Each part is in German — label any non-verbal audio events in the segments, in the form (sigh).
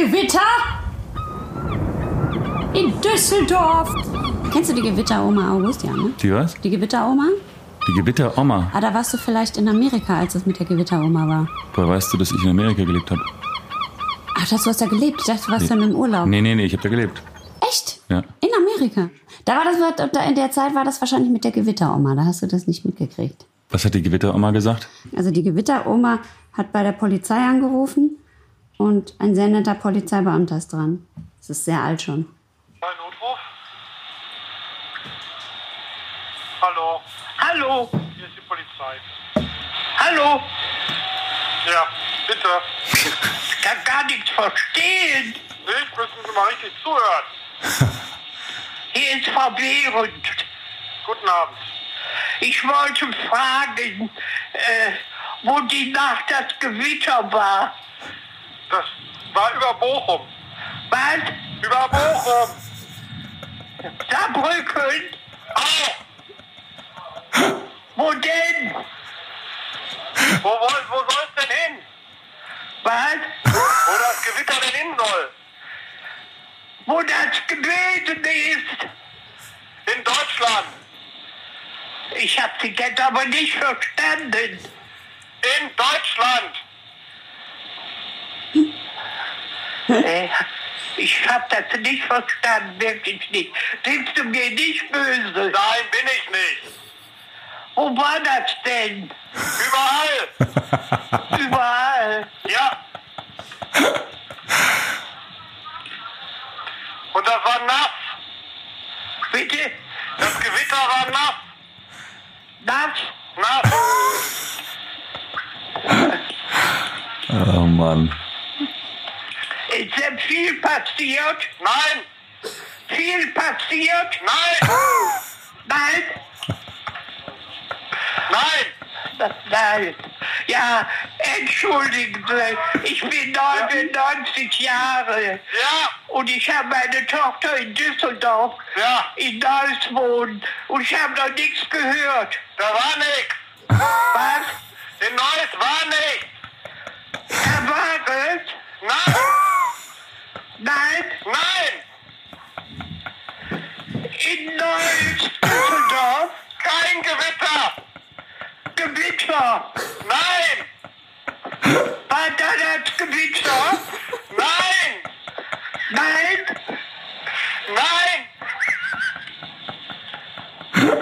Gewitter? In Düsseldorf. Kennst du die Gewitteroma August, ja, ne? Die was? Die Gewitteroma? Die Gewitteroma. Ah, da warst du vielleicht in Amerika, als es mit der Gewitteroma war. Woher weißt du, dass ich in Amerika gelebt habe? Ach, das, du hast da gelebt. Ich dachte, du warst dann im Urlaub. Nee, nee, nee, ich habe da gelebt. Echt? Ja. In Amerika? Da war das, da in der Zeit war das wahrscheinlich mit der Gewitteroma. Da hast du das nicht mitgekriegt. Was hat die Gewitteroma gesagt? Also die Gewitteroma hat bei der Polizei angerufen und ein sehr netter Polizeibeamter ist dran. Das ist sehr alt schon. Ein Notruf? Hallo, Hallo, hier ist die Polizei. hallo, Ja, bitte. ich (laughs) kann gar nichts verstehen. Nicht? Müssen Sie mal richtig zuhören. (laughs) Hier ist Frau Behrendt. Guten Abend. Ich wollte fragen, äh, wo die Nacht das Gewitter war. Das war über Bochum. Was? Über Bochum. (laughs) Saarbrücken? Au! Wo denn? Wo, wo, wo soll es denn hin? Was? Wo das Gewitter denn hin soll? Wo das gewesen ist? In Deutschland. Ich hab Sie jetzt aber nicht verstanden. In Deutschland. Äh, ich hab das nicht verstanden, wirklich nicht. Sind Sie mir nicht böse? Nein, bin ich nicht. Wo war das denn? Überall. (laughs) Überall. Ja. Und das war nass. Bitte? Das Gewitter war nass. Das? Nass. Oh Mann. Viel passiert? Nein. Viel passiert? Nein. (laughs) Nein? Nein. Nein. Ja, entschuldigen Sie, ich bin 99 Jahre Ja. und ich habe meine Tochter in Düsseldorf Ja. in Neuss wohnen und ich habe noch nichts gehört. Da war nichts. Was? In Neuss war nichts. Da war es? Nein. Nein? In Neuss, Düsseldorf, Kein Gewitter. Gewitter. Nein. War da das Gewitter? Nein. Nein? Nein.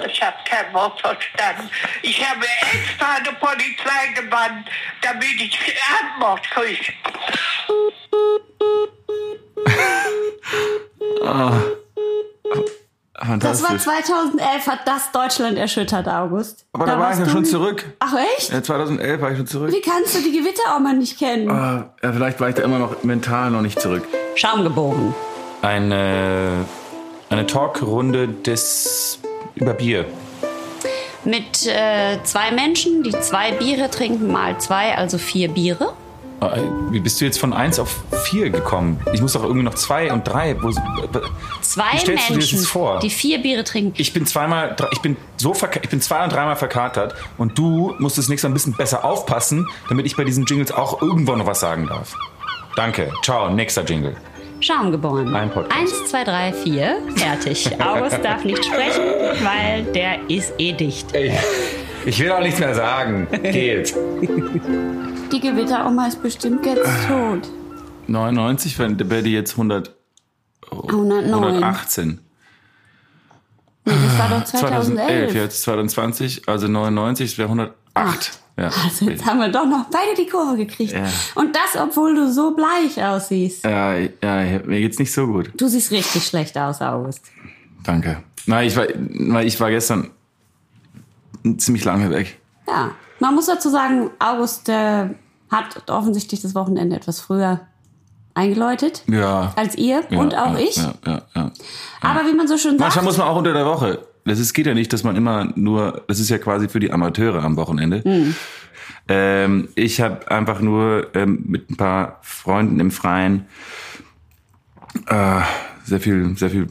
Ich habe kein Wort verstanden. Ich habe extra eine Polizei gebannt, damit ich Antwort kriege. Das war Fantastisch. 2011, hat das Deutschland erschüttert, August. Aber da, war ich ja schon zurück. Ach echt? Ja, 2011 war ich schon zurück. Wie kannst du die Gewitteroma nicht kennen? Ah, ja, vielleicht war ich da immer noch mental noch nicht zurück. Schaumgeboren. Eine, eine Talkrunde des über Bier. Mit äh, zwei Menschen, die zwei Biere trinken, mal zwei, also vier Biere. Ah, Wie bist du jetzt von eins auf vier gekommen? Ich muss doch irgendwie noch zwei und drei. Wo, Zwei Wie stellst du dir das Menschen, jetzt vor? die vier Biere trinken. ich bin zweimal, ich bin so ich bin zwei und dreimal verkatert und du musst das nächste Mal ein bisschen besser aufpassen, damit ich bei diesen Jingles auch irgendwo noch was sagen darf. Danke. Ciao. Nächster Jingle. Schaumgeboren. Ein Podcast. Eins, zwei, drei, vier. Fertig. August (laughs) darf nicht sprechen, weil der ist eh dicht. Ey, ich will auch nichts mehr sagen. Geht. (laughs) Die Gewitteroma ist bestimmt jetzt tot. 99 wäre wär die jetzt 100, 109. 118. Nee, das war doch 2011, 2011. jetzt 2020, also 99 wäre 108. Ja. Also jetzt haben wir doch noch beide die Kurve gekriegt. Ja. Und das, obwohl du so bleich aussiehst. Ja, ja, mir geht's nicht so gut. Du siehst richtig schlecht aus, August. Danke. Nein, ich war, ich war gestern ziemlich lange weg. Ja, man muss dazu sagen, August äh, hat offensichtlich das Wochenende etwas früher eingeläutet Ja. als ihr ja, und auch ja, ich. Ja, ja, ja. Aber wie man so schön sagt, Manchmal muss man auch unter der Woche. Das ist, geht ja nicht, dass man immer nur, das ist ja quasi für die Amateure am Wochenende. Hm. Ähm, ich habe einfach nur ähm, mit ein paar Freunden im Freien äh, sehr viel, sehr viel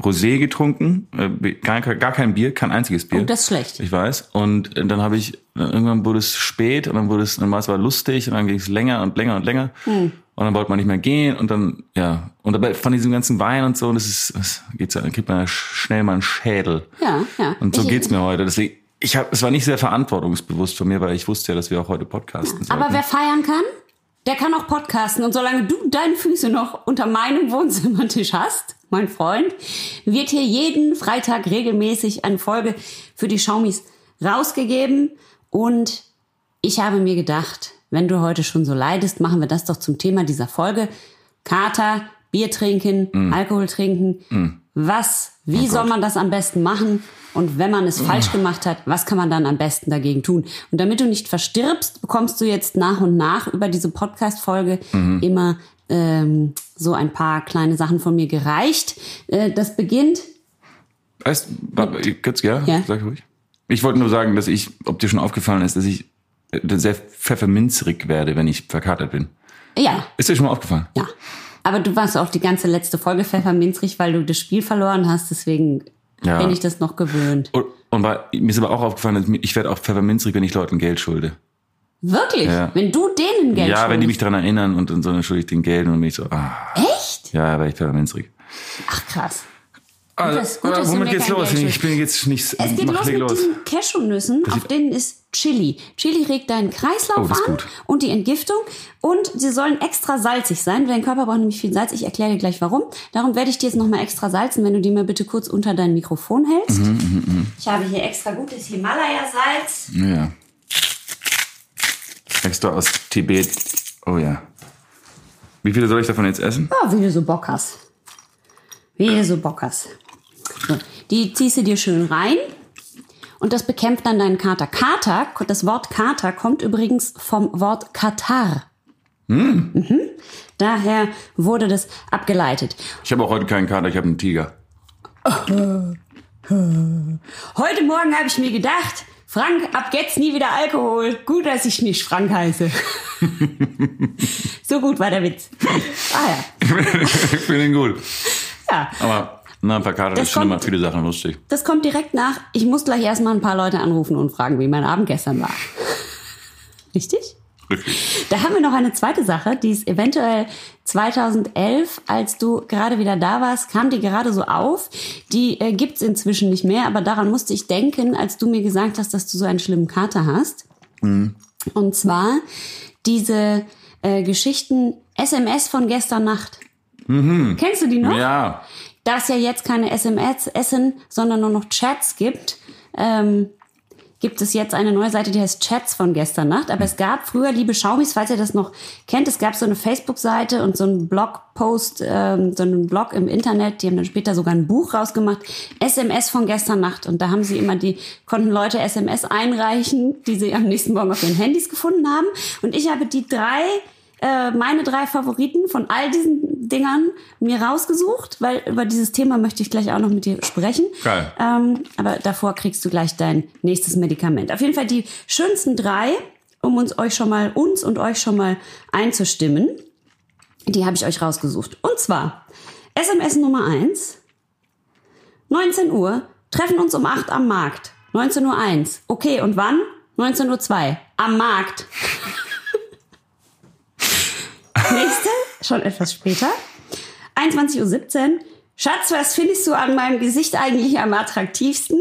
Rosé getrunken, äh, gar, gar kein Bier, kein einziges Bier. Oh, das ist schlecht. Ich weiß. Und äh, dann habe ich, äh, irgendwann wurde es spät und dann wurde es, dann war es war lustig und dann ging es länger und länger und länger. Hm. Und dann wollte man nicht mehr gehen und dann, ja. Und dabei von diesem ganzen Wein und so, das ist, das geht's, dann kriegt man ja schnell mal einen Schädel. Ja, ja. Und so Ich- geht's mir heute. Deswegen, ich habe, es war nicht sehr verantwortungsbewusst von mir, weil ich wusste ja, dass wir auch heute podcasten sollten. Aber wer feiern kann, der kann auch podcasten. Und solange du deine Füße noch unter meinem Wohnzimmertisch hast, mein Freund, wird hier jeden Freitag regelmäßig eine Folge für die Schaumis rausgegeben. Und ich habe mir gedacht, wenn du heute schon so leidest, machen wir das doch zum Thema dieser Folge. Kater, Bier trinken, Mm. Alkohol trinken. Was, Oh wie soll man das am besten machen? Und wenn man es falsch gemacht hat, was kann man dann am besten dagegen tun? Und damit du nicht verstirbst, bekommst du jetzt nach und nach über diese Podcast-Folge Mhm. immer ähm, so ein paar kleine Sachen von mir gereicht. Äh, das beginnt warte, kurz, ja, Ja. sag ruhig. Ich wollte nur sagen, dass ich, ob dir schon aufgefallen ist, dass ich äh, sehr pfefferminzrig werde, wenn ich verkatert bin. Ja, Ist dir schon mal aufgefallen? ja. Aber du warst auch die ganze letzte Folge pfefferminzrig, weil du das Spiel verloren hast. Deswegen Ja. bin ich das noch gewöhnt. Und, und war, mir ist aber auch aufgefallen, ich, werde auch pfefferminzrig, wenn ich Leuten Geld schulde. Wirklich? Ja. Wenn du denen Geld ja, wenn die mich schuldest. daran erinnern und, und so, dann schulde ich den Geld und dann bin ich so, ah, Echt? ja, werde ich pfefferminzig. Ach krass. Also, das- gut, dass du womit geht's los? Geld Ich bin jetzt nicht, Es geht los mit diesen Cashewnüssen, auf denen ist Chili. Chili regt deinen Kreislauf Oh, an und die Entgiftung. Und sie sollen extra salzig sein. Dein Körper braucht nämlich viel Salz. Ich erkläre dir gleich warum. Darum werde ich dir jetzt nochmal extra salzen, wenn du die mir bitte kurz unter dein Mikrofon hältst. Mhm, Ich habe hier extra gutes Himalaya-Salz. Ja. Extra aus Tibet. Oh ja. Wie viele soll ich davon jetzt essen? Ja, wie du so Bock hast. Wie du so Bock hast. So, die ziehst du dir schön rein. Und das bekämpft dann deinen Kater. Kater, das Wort Kater kommt übrigens vom Wort Katar. Mhm. Daher wurde das abgeleitet. Ich habe auch heute keinen Kater, ich habe einen Tiger. Heute Morgen habe ich mir gedacht, Frank, ab jetzt nie wieder Alkohol. Gut, dass ich nicht Frank heiße. (laughs) so gut war der Witz. Ah ja. ich finde ihn gut. Ja. Aber na, verkatert Das ist schon kommt- immer viele Sachen lustig. Das kommt direkt nach. Ich muss gleich erstmal ein paar Leute anrufen und fragen, wie mein Abend gestern war. (laughs) Richtig? Richtig. Da haben wir noch eine zweite Sache, die ist eventuell 2011, als du gerade wieder da warst, kam die gerade so auf. Die äh, gibt's inzwischen nicht mehr, aber daran musste ich denken, als du mir gesagt hast, dass du so einen schlimmen Kater hast. Und zwar diese äh, Geschichten SMS von gestern Nacht. Kennst du die noch? Ja. Da es ja jetzt keine SMS essen, sondern nur noch Chats gibt, ähm, gibt es jetzt eine neue Seite, die heißt Chats von gestern Nacht. Aber es gab früher, liebe Schaumis, falls ihr das noch kennt, es gab so eine Facebook-Seite und so einen Blogpost, ähm, so einen Blog im Internet. Die haben dann später sogar ein Buch rausgemacht. SMS von gestern Nacht. Und da haben sie immer die, konnten Leute SMS einreichen, die sie am nächsten Morgen auf ihren Handys gefunden haben. Und ich habe die drei äh, meine drei Favoriten von all diesen Dingern mir rausgesucht, weil über dieses Thema möchte ich gleich auch noch mit dir sprechen. Geil. Ähm, aber davor kriegst du gleich dein nächstes Medikament. Auf jeden Fall die schönsten drei, um uns euch schon mal uns und euch schon mal einzustimmen. Die habe ich euch rausgesucht. Und zwar SMS Nummer eins 19 Uhr, treffen uns um 8 am Markt. 19.01 Uhr. Okay, und wann? 19.02 Uhr. Am Markt. (laughs) Nächste, schon etwas später. 21.17 Uhr. Schatz, was findest du an meinem Gesicht eigentlich am attraktivsten?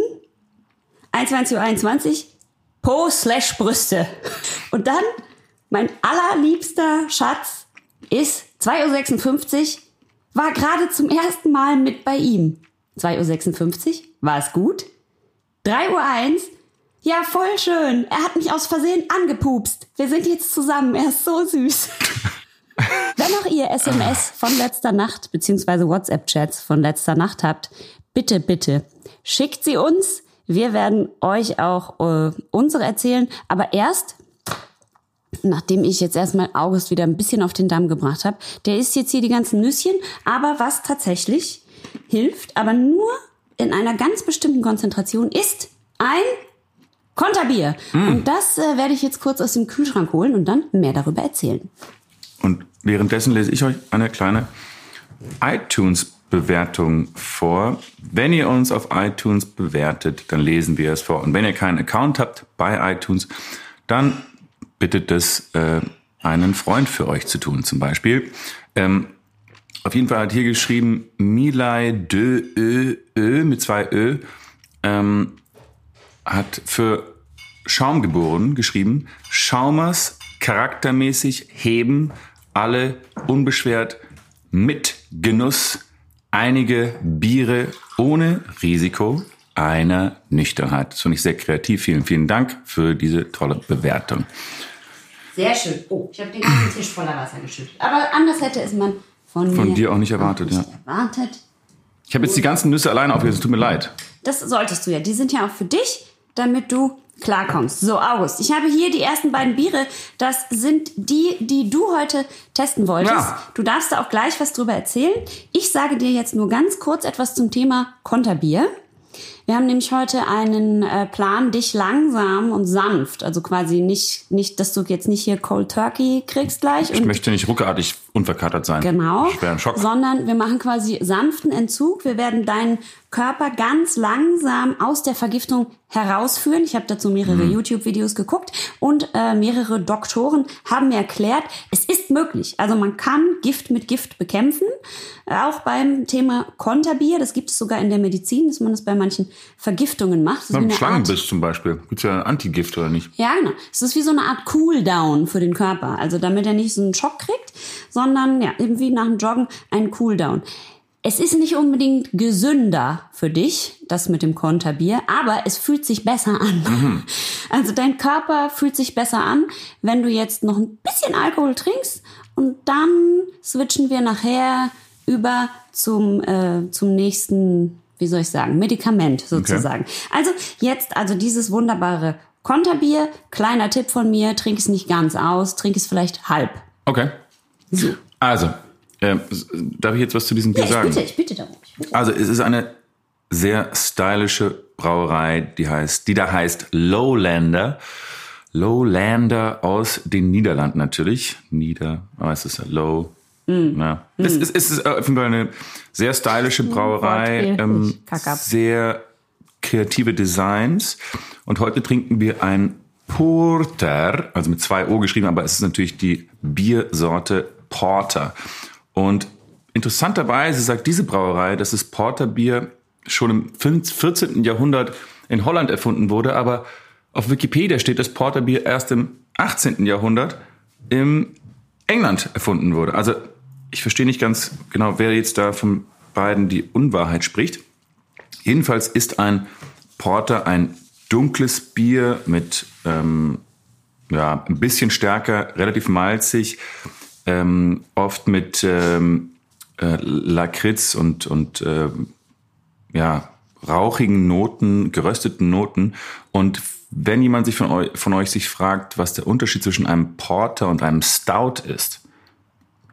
21.21 Uhr. Po slash Brüste. Und dann, mein allerliebster Schatz ist 2.56 Uhr, war gerade zum ersten Mal mit bei ihm. 2.56 Uhr, war es gut? 3.01 Uhr, ja, voll schön. Er hat mich aus Versehen angepupst. Wir sind jetzt zusammen. Er ist so süß. (laughs) Wenn auch ihr SMS von letzter Nacht beziehungsweise WhatsApp-Chats von letzter Nacht habt, bitte, bitte schickt sie uns. Wir werden euch auch äh, unsere erzählen, aber erst, nachdem ich jetzt erstmal August wieder ein bisschen auf den Damm gebracht habe, der isst jetzt hier die ganzen Nüsschen, aber was tatsächlich hilft, aber nur in einer ganz bestimmten Konzentration, ist ein Konterbier. Und das äh, werde ich jetzt kurz aus dem Kühlschrank holen und dann mehr darüber erzählen. Und währenddessen lese ich euch eine kleine iTunes-Bewertung vor. Wenn ihr uns auf iTunes bewertet, dann lesen wir es vor. Und wenn ihr keinen Account habt bei iTunes, dann bittet das äh, einen Freund für euch zu tun, zum Beispiel. Ähm, auf jeden Fall hat hier geschrieben Milay de Ö, Ö mit zwei Ö, ähm, hat für Schaum geboren geschrieben, Schaumers charaktermäßig heben alle unbeschwert mit Genuss einige Biere ohne Risiko einer Nüchternheit. Das finde ich sehr kreativ. Vielen, vielen Dank für diese tolle Bewertung. Sehr schön. Oh, ich habe den ganzen Tisch voller Wasser geschüttet. Aber anders hätte es man von, Von mir dir auch nicht erwartet, ja. erwartet. Ich habe jetzt die ganzen Nüsse alleine aufgegessen. Es tut mir leid. Das solltest du ja. Die sind ja auch für dich, damit du klarkommst. So, August, ich habe hier die ersten beiden Biere. Das sind die, die du heute testen wolltest. Ja. Du darfst da auch gleich was drüber erzählen. Ich sage dir jetzt nur ganz kurz etwas zum Thema Konterbier. Wir haben nämlich heute einen äh, Plan, dich langsam und sanft, also quasi nicht, nicht, dass du jetzt nicht hier Cold Turkey kriegst gleich. Ich möchte nicht ruckartig unverkatert sein. Genau. Schweren Schock. Sondern wir machen quasi sanften Entzug. Wir werden deinen Körper ganz langsam aus der Vergiftung herausführen. Ich habe dazu mehrere Mhm. YouTube-Videos geguckt und äh, mehrere Doktoren haben mir erklärt, es ist möglich. Also man kann Gift mit Gift bekämpfen. Äh, Auch beim Thema Konterbier, das gibt es sogar in der Medizin, dass man das bei manchen Vergiftungen macht. Das Art- Schlangenbiss zum Beispiel. Gibt's ja Antigift oder nicht? ja, genau. Es ist wie so eine Art Cooldown für den Körper. Also damit er nicht so einen Schock kriegt, sondern ja, eben wie nach dem Joggen ein Cooldown. Es ist nicht unbedingt gesünder für dich, das mit dem Konterbier, aber es fühlt sich besser an. (laughs) Also dein Körper fühlt sich besser an, wenn du jetzt noch ein bisschen Alkohol trinkst und dann switchen wir nachher über zum, äh, zum nächsten, wie soll ich sagen, Medikament sozusagen. Also jetzt also dieses wunderbare Konterbier, kleiner Tipp von mir, trink es nicht ganz aus, trink es vielleicht halb. Okay. Also, ähm, s- darf ich jetzt was zu diesem Bier Ja, ich sagen? bitte, ich bitte darum. Also es ist eine sehr stylische Brauerei, die heißt, die da heißt Lowlander. Lowlander aus den Niederlanden natürlich. Nieder, aber es ist ja Low. Ja. Es, ist, es ist auf jeden Fall eine sehr stylische Brauerei, Wortspiel. ähm, sehr kreative Designs. Und heute trinken wir ein Porter, also mit zwei O geschrieben, aber es ist natürlich die Biersorte Porter. Und interessanterweise sagt diese Brauerei, dass das Porterbier schon im 14. Jahrhundert in Holland erfunden wurde, aber auf Wikipedia steht, dass Porterbier erst im 18. Jahrhundert im England erfunden wurde. Also ich verstehe nicht ganz genau, wer jetzt da von beiden die Unwahrheit spricht. Jedenfalls ist ein Porter ein dunkles Bier mit ähm, ja, ein bisschen stärker, relativ malzig, ähm, oft mit ähm, äh, Lakritz und, und ähm, ja, rauchigen Noten, gerösteten Noten. Und wenn jemand sich von euch, von euch sich fragt, was der Unterschied zwischen einem Porter und einem Stout ist,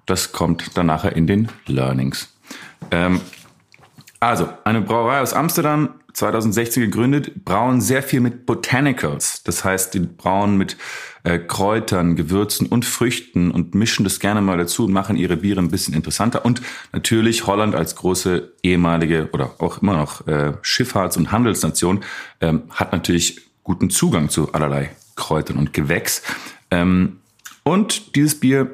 das kommt dann nachher in den Learnings. Ähm, also, eine Brauerei aus Amsterdam, 2016 gegründet, brauen sehr viel mit Botanicals. Das heißt, die brauen mit äh, Kräutern, Gewürzen und Früchten und mischen das gerne mal dazu und machen ihre Biere ein bisschen interessanter. Und natürlich Holland als große ehemalige oder auch immer noch äh, Schifffahrts- und Handelsnation ähm, hat natürlich guten Zugang zu allerlei Kräutern und Gewächs. Ähm, und dieses Bier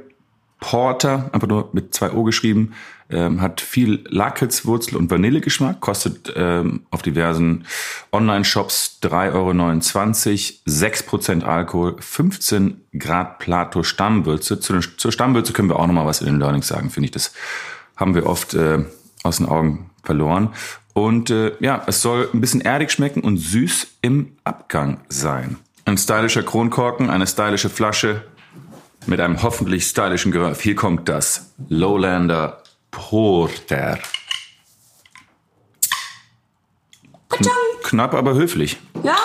Porter, einfach nur mit zwei O geschrieben, ähm, hat viel Lakritzwurzel und Vanillegeschmack, kostet ähm, auf diversen Online-Shops 3,29 Euro, 6% Alkohol, 15 Grad Plato Stammwürze. Zu zur Stammwürze können wir auch nochmal was in den Learnings sagen, finde ich. Das haben wir oft äh, aus den Augen verloren. Und äh, ja, es soll ein bisschen erdig schmecken und süß im Abgang sein. Ein stylischer Kronkorken, eine stylische Flasche, mit einem hoffentlich stylischen Geräusch. Hier kommt das Lowlander Porter. Patschang. Knapp, aber höflich. Ja,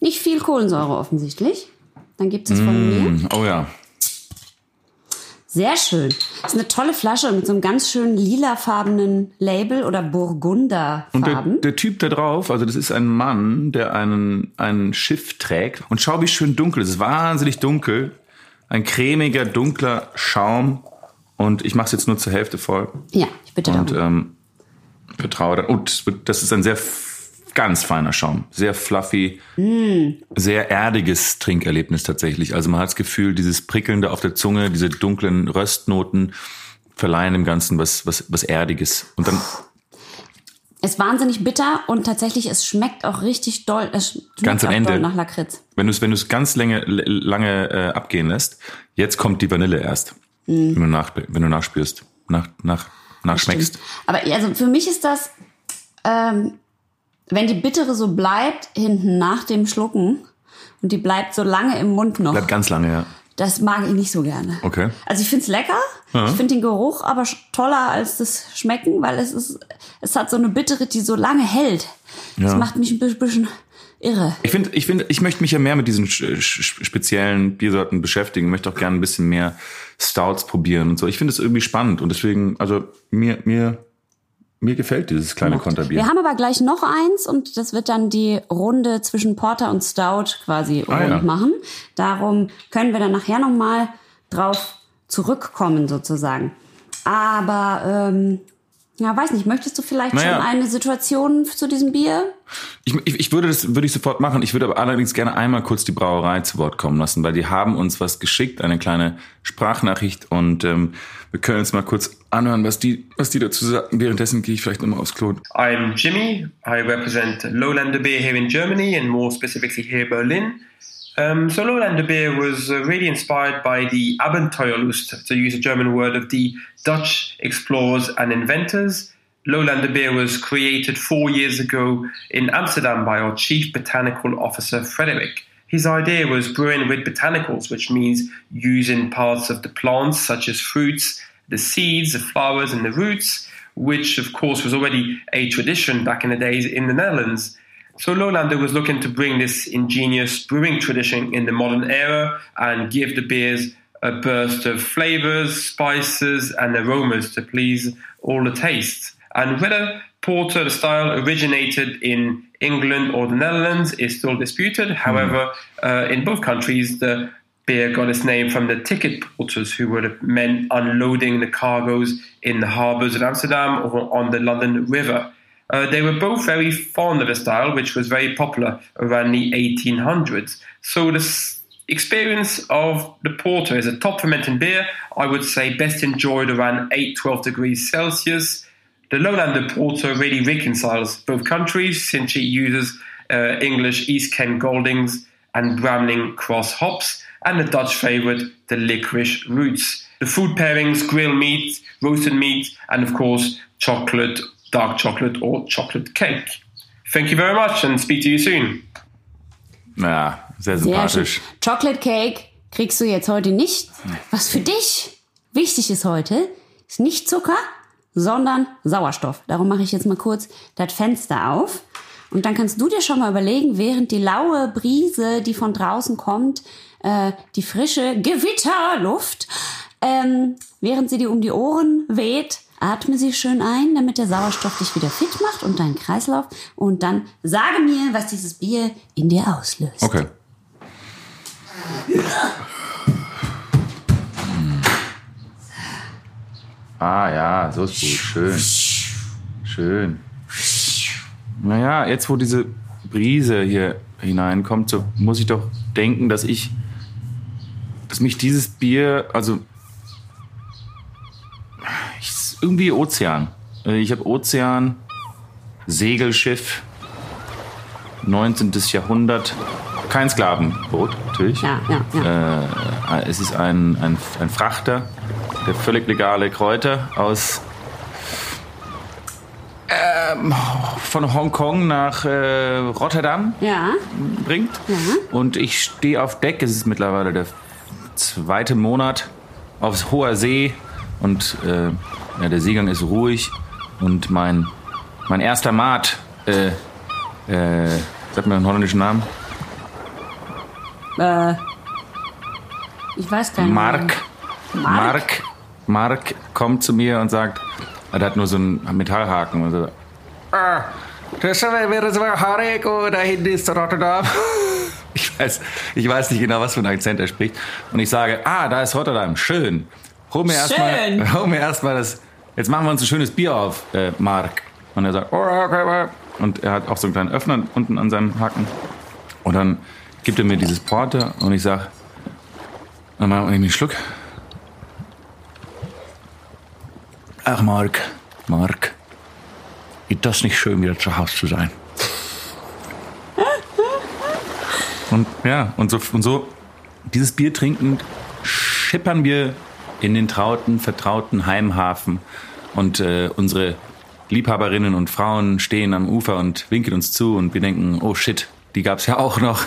nicht viel Kohlensäure offensichtlich. Dann gibt es von mir. Oh ja. Sehr schön. Das ist eine tolle Flasche mit so einem ganz schönen lilafarbenen Label oder Und der, Burgunderfarben. der Typ da drauf, also das ist ein Mann, der einen, ein Schiff trägt. Und schau, wie schön dunkel. Es ist wahnsinnig dunkel. Ein cremiger, dunkler Schaum. Und ich mache es jetzt nur zur Hälfte voll. Ja, ich bitte Und darum. ähm, vertraue dann. Und das wird- das ist ein sehr ganz feiner Schaum. Sehr fluffy, sehr erdiges Trinkerlebnis tatsächlich. Also man hat das Gefühl, dieses Prickelnde auf der Zunge, diese dunklen Röstnoten verleihen dem Ganzen was, was, was Erdiges. Und dann Ist wahnsinnig bitter und tatsächlich, es schmeckt auch richtig doll. Es schmeckt Ganz am Ende. nach Lakritz. Wenn du es wenn du es ganz lange, lange äh, abgehen lässt, jetzt kommt die Vanille erst. Mhm. Wenn, du nach, wenn du nachspürst, nach, nach, nachschmeckst. Aber also für mich ist das, ähm, wenn die bittere so bleibt hinten nach dem Schlucken und die bleibt so lange im Mund noch, Bleibt ganz lange, ja. das mag ich nicht so gerne. Okay. Also ich find's lecker, ich finde den Geruch aber toller als das Schmecken, weil es ist, es hat so eine bittere, die so lange hält. Das Ja. macht mich ein bi- bisschen irre. Ich finde, ich finde, ich möchte mich ja mehr mit diesen speziellen Biersorten beschäftigen. Ich möchte auch gerne ein bisschen mehr Stouts probieren und so. Ich finde es irgendwie spannend und deswegen, also mir, mir, mir gefällt dieses kleine Konterbier. Wir haben aber gleich noch eins und das wird dann die Runde zwischen Porter und Stout quasi Ah, rund ja. machen. Darum können wir dann nachher noch mal drauf zurückkommen sozusagen. Aber ähm, ja, weiß nicht, möchtest du vielleicht Naja. schon eine Situation zu diesem Bier? Ich, ich, ich würde das würde ich sofort machen. Ich würde aber allerdings gerne einmal kurz die Brauerei zu Wort kommen lassen, weil die haben uns was geschickt, eine kleine Sprachnachricht und ähm, wir können uns mal kurz anhören, was die was die dazu sagen. Währenddessen gehe ich vielleicht nochmal aufs Klo. I'm Jimmy. I represent Lowlander Beer here in Germany and more specifically here Berlin. Um, so Lowlander Beer was uh, really inspired by the Abenteuerlust, to use a German word, of the Dutch explorers and inventors. Lowlander Beer was created four years ago in Amsterdam by our Chief Botanical Officer, Frederick. His idea was brewing with botanicals, which means using parts of the plants such as fruits, the seeds, the flowers, and the roots, which of course was already a tradition back in the days in the Netherlands. So Lowlander was looking to bring this ingenious brewing tradition in the modern era and give the beers a burst of flavors, spices, and aromas to please all the tastes. And whether porter the style originated in England or the Netherlands is still disputed. However, uh, in both countries, the beer got its name from the ticket porters, who were the men unloading the cargoes in the harbours of Amsterdam or on the London River. Uh, they were both very fond of the style, which was very popular around the 1800s. So the experience of the porter is a top fermenting beer. I would say best enjoyed around 8, 12 degrees Celsius. The Lowlander Porter really reconciles both countries since it uses uh, English East Kent Goldings and Bramling Cross hops, and the Dutch favourite, the licorice roots. The food pairings, grilled meat, roasted meat, and of course, chocolate, dark chocolate, or chocolate cake. Thank you very much and speak to you soon. Ja, sehr Sehr sympathisch. Chocolate Cake kriegst du jetzt heute nicht. Was für dich wichtig ist heute, ist nicht Zucker, sondern Sauerstoff. Darum mache ich jetzt mal kurz das Fenster auf. Und dann kannst du dir schon mal überlegen, während die laue Brise, die von draußen kommt, äh, die frische Gewitterluft, ähm, während sie dir um die Ohren weht, atme sie schön ein, damit der Sauerstoff dich wieder fit macht und deinen Kreislauf. Und dann sage mir, was dieses Bier in dir auslöst. Okay. Ah ja, so ist gut. Schön. Schön. Naja, jetzt wo diese Brise hier hineinkommt, so muss ich doch denken, dass ich, dass mich dieses Bier, also irgendwie Ozean. Äh, Ich habe Ozean, Segelschiff, 19. Jahrhundert, kein Sklavenboot natürlich. Ja, ja, ja. Äh, es ist ein, ein, ein Frachter, der völlig legale Kräuter aus ähm, von Hongkong nach äh, Rotterdam Ja, bringt. Und ich stehe auf Deck. Es ist mittlerweile der zweite Monat auf hoher See und äh, ja, der Seegang ist ruhig und mein mein erster Maat, äh, äh, sag mir einen holländischen Namen, äh, ich weiß gar nicht. Mark. Mark? Mark. Mark kommt zu mir und sagt, er hat nur so einen Metallhaken und so. Ah, das wäre so Hareko, da hinten ist Rotterdam. (laughs) Ich weiß, ich weiß nicht genau, was für einen Akzent er spricht. Und ich sage, ah, da ist Rotterdam, schön. Hol mir erstmal, Schön. hol mir erstmal das. Jetzt machen wir uns ein schönes Bier auf, äh, Mark. Und er sagt, oh, okay, okay. und er hat auch so einen kleinen Öffner unten an seinem Haken. Und dann gibt er mir dieses Porter und ich sag, dann mal einen Schluck. Ach, Mark, Mark, ist das nicht schön, wieder zu Hause zu sein? Und ja, und so, und so dieses Bier trinkend schippern wir in den trauten, vertrauten Heimhafen und äh, unsere Liebhaberinnen und Frauen stehen am Ufer und winken uns zu und wir denken, oh shit, die gab's ja auch noch.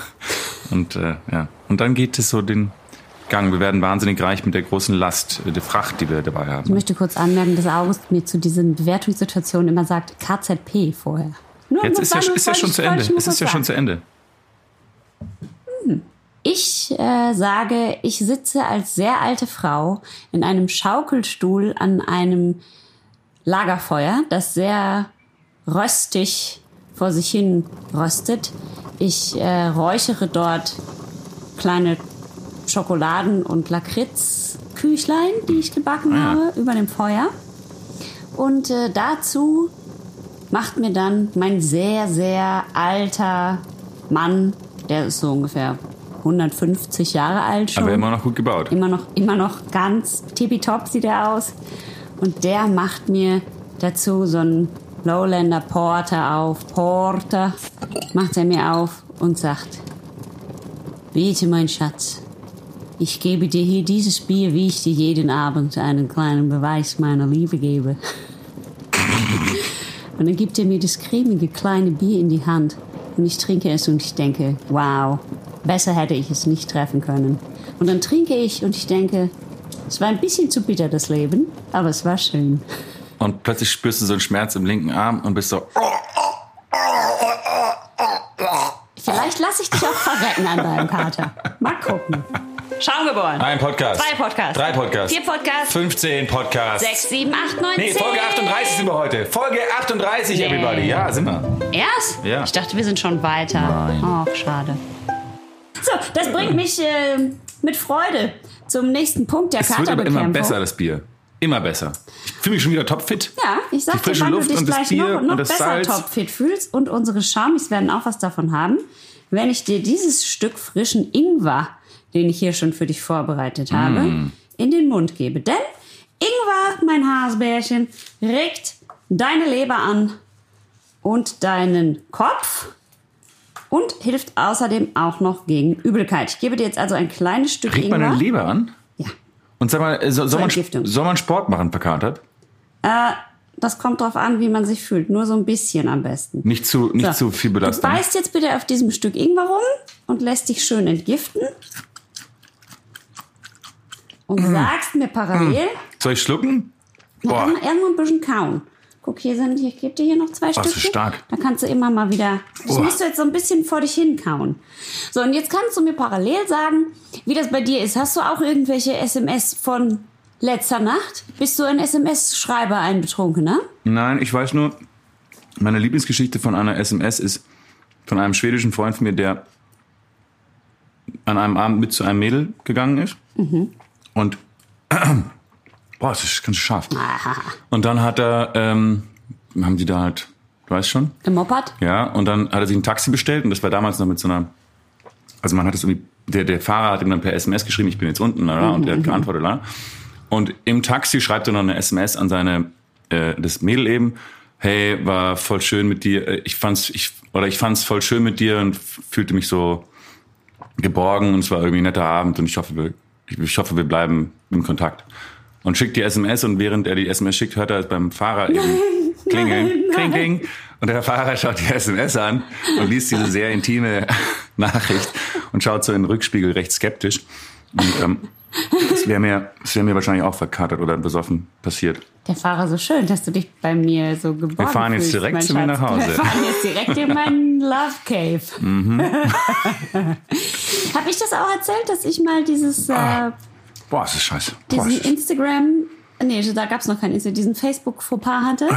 Und äh, ja, und dann geht es so den Gang. Wir werden wahnsinnig reich mit der großen Last, äh, der Fracht, die wir dabei Ich haben. möchte kurz anmerken, dass August mir zu diesen Bewertungssituationen immer sagt KZP vorher. Nur Jetzt ist ja, ist ja schon ich- zu Ende. ich Es ist ja schon zu Ende. Ich äh, sage, ich sitze als sehr alte Frau in einem Schaukelstuhl an einem Lagerfeuer, das sehr röstig vor sich hin röstet. Ich äh, räuchere dort kleine Schokoladen- und Lakritzküchlein, die ich gebacken Ah. habe, über dem Feuer. Und äh, dazu macht mir dann mein sehr, sehr alter Mann, der ist so ungefähr 150 Jahre alt schon. Aber immer noch gut gebaut. Immer noch, immer noch ganz tippitopp sieht er aus. Und der macht mir dazu so einen Lowlander Porter auf. Porter macht er mir auf und sagt, Bitte, mein Schatz, ich gebe dir hier dieses Bier, wie ich dir jeden Abend einen kleinen Beweis meiner Liebe gebe. (laughs) Und dann gibt er mir das cremige kleine Bier in die Hand. Und ich trinke es und ich denke, wow, besser hätte ich es nicht treffen können. Und dann trinke ich und ich denke, es war ein bisschen zu bitter, das Leben, aber es war schön. Und plötzlich spürst du so einen Schmerz im linken Arm und bist so, Vielleicht lasse ich dich auch verrecken an deinem Kater. Mal gucken. Schaum geboren. ein Podcast. Zwei Podcasts. Drei Podcasts. Vier Podcasts. 15 Podcasts. Sechs, sieben, acht, neun, Nee, zehn. Folge 38 sind wir heute. Folge 38, Nee. everybody. Ja, sind wir. Erst? Ja. Ich dachte, wir sind schon weiter. Nein. Ach, schade. So, das bringt mich äh, mit Freude zum nächsten Punkt der Es wird aber immer besser, das Bier. Immer besser. Ich fühle mich schon wieder topfit. Ja, ich sag dir, wann du Luft dich und das gleich Bier noch, noch besser topfit fühlst und unsere Schaumis werden auch was davon haben, wenn ich dir dieses Stück frischen Ingwer, den ich hier schon für dich vorbereitet habe, Mm. in den Mund gebe. Denn Ingwer, mein Hasbärchen, regt deine Leber an und deinen Kopf und hilft außerdem auch noch gegen Übelkeit. Ich gebe dir jetzt also ein kleines Stück Regt Ingwer. meine Leber an? Ja. Und sag mal, äh, so, soll, man, soll man Sport machen, verkatert? Äh, das kommt drauf an, wie man sich fühlt. Nur so ein bisschen am besten. Nicht zu, nicht So. zu viel Belastung. Du beißt jetzt bitte auf diesem Stück Ingwer rum und lässt dich schön entgiften. Und Mm. sagst mir parallel, Soll ich schlucken? Boah. erstmal erst mal ein bisschen kauen. Guck, hier sind, ich gebe dir hier noch zwei das ist Stückchen. stark. Da kannst du immer mal wieder, das Boah. musst du jetzt so ein bisschen vor dich hin kauen. So, und jetzt kannst du mir parallel sagen, wie das bei dir ist. Hast du auch irgendwelche SMS von letzter Nacht? Bist du ein SMS-Schreiber, ein Betrunkener? Nein, ich weiß nur, meine Lieblingsgeschichte von einer SMS ist von einem schwedischen Freund von mir, der an einem Abend mit zu einem Mädel gegangen ist. Und, boah, das ist ganz scharf. Und dann hat er, ähm, haben die da halt, du weißt schon, Gemoppert? ja, und dann hat er sich ein Taxi bestellt und das war damals noch mit so einer, also man hat es irgendwie, der, der Fahrer hat ihm dann per SMS geschrieben, ich bin jetzt unten, la, la, und der hat geantwortet, la. Und im Taxi schreibt er noch eine SMS an seine, äh, das Mädel eben, hey, war voll schön mit dir, äh, ich fand's, ich, oder ich fand's voll schön mit dir und fühlte mich so geborgen und es war irgendwie ein netter Abend und ich hoffe, wir, ich, ich hoffe, wir bleiben in Kontakt. Und schickt die SMS und während er die SMS schickt, hört er es beim Fahrer eben (laughs) klingeln, kling, kling. Und der Fahrer schaut die SMS an und liest diese sehr intime (laughs) Nachricht und schaut so in den Rückspiegel recht skeptisch. Und ähm, das wäre mir, das wäre mir wahrscheinlich auch verkatert oder besoffen passiert. Der Fahrer so schön, dass du dich bei mir so geborgen Wir fahren jetzt direkt zu mir nach Hause. Wir fahren jetzt direkt in meinen Love Cave. Mhm. (laughs) Habe ich das auch erzählt, dass ich mal dieses, äh, Boah, das ist scheiße. Boah, diesen das Instagram, nee, da gab es noch keinen Instagram, diesen Facebook-Fauxpas hatte,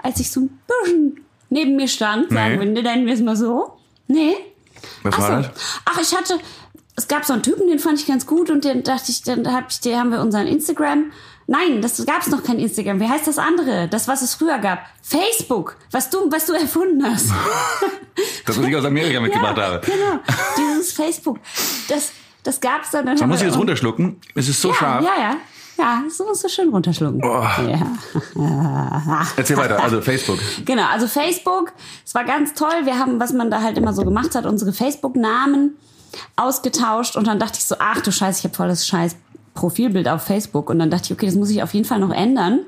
als ich so ein bisschen neben mir stand, sagen Nee. wir, nennen wir es mal so. Nee. was Ach war so. das? Ach, ich hatte, es gab so einen Typen, den fand ich ganz gut und den dachte ich, dann hab ich, den haben wir unseren Instagram Nein, das gab es noch kein Instagram. Wie heißt das andere? Das, was es früher gab. Facebook, was du, was du erfunden hast. (laughs) Das, was ich aus Amerika (laughs) mitgebracht ja, habe. Genau, dieses Facebook. Das, das gab's dann. dann Man haben muss ich das runterschlucken. Es ist so ja, scharf. Ja, ja. Ja, so musst du schön runterschlucken. Ja. Erzähl weiter. Also (laughs) Facebook. Genau, also Facebook, es war ganz toll. Wir haben, was man da halt immer so gemacht hat, unsere Facebook-Namen ausgetauscht und dann dachte ich so, ach du Scheiße, ich habe voll das scheiß Profilbild auf Facebook und dann dachte ich, okay, das muss ich auf jeden Fall noch ändern,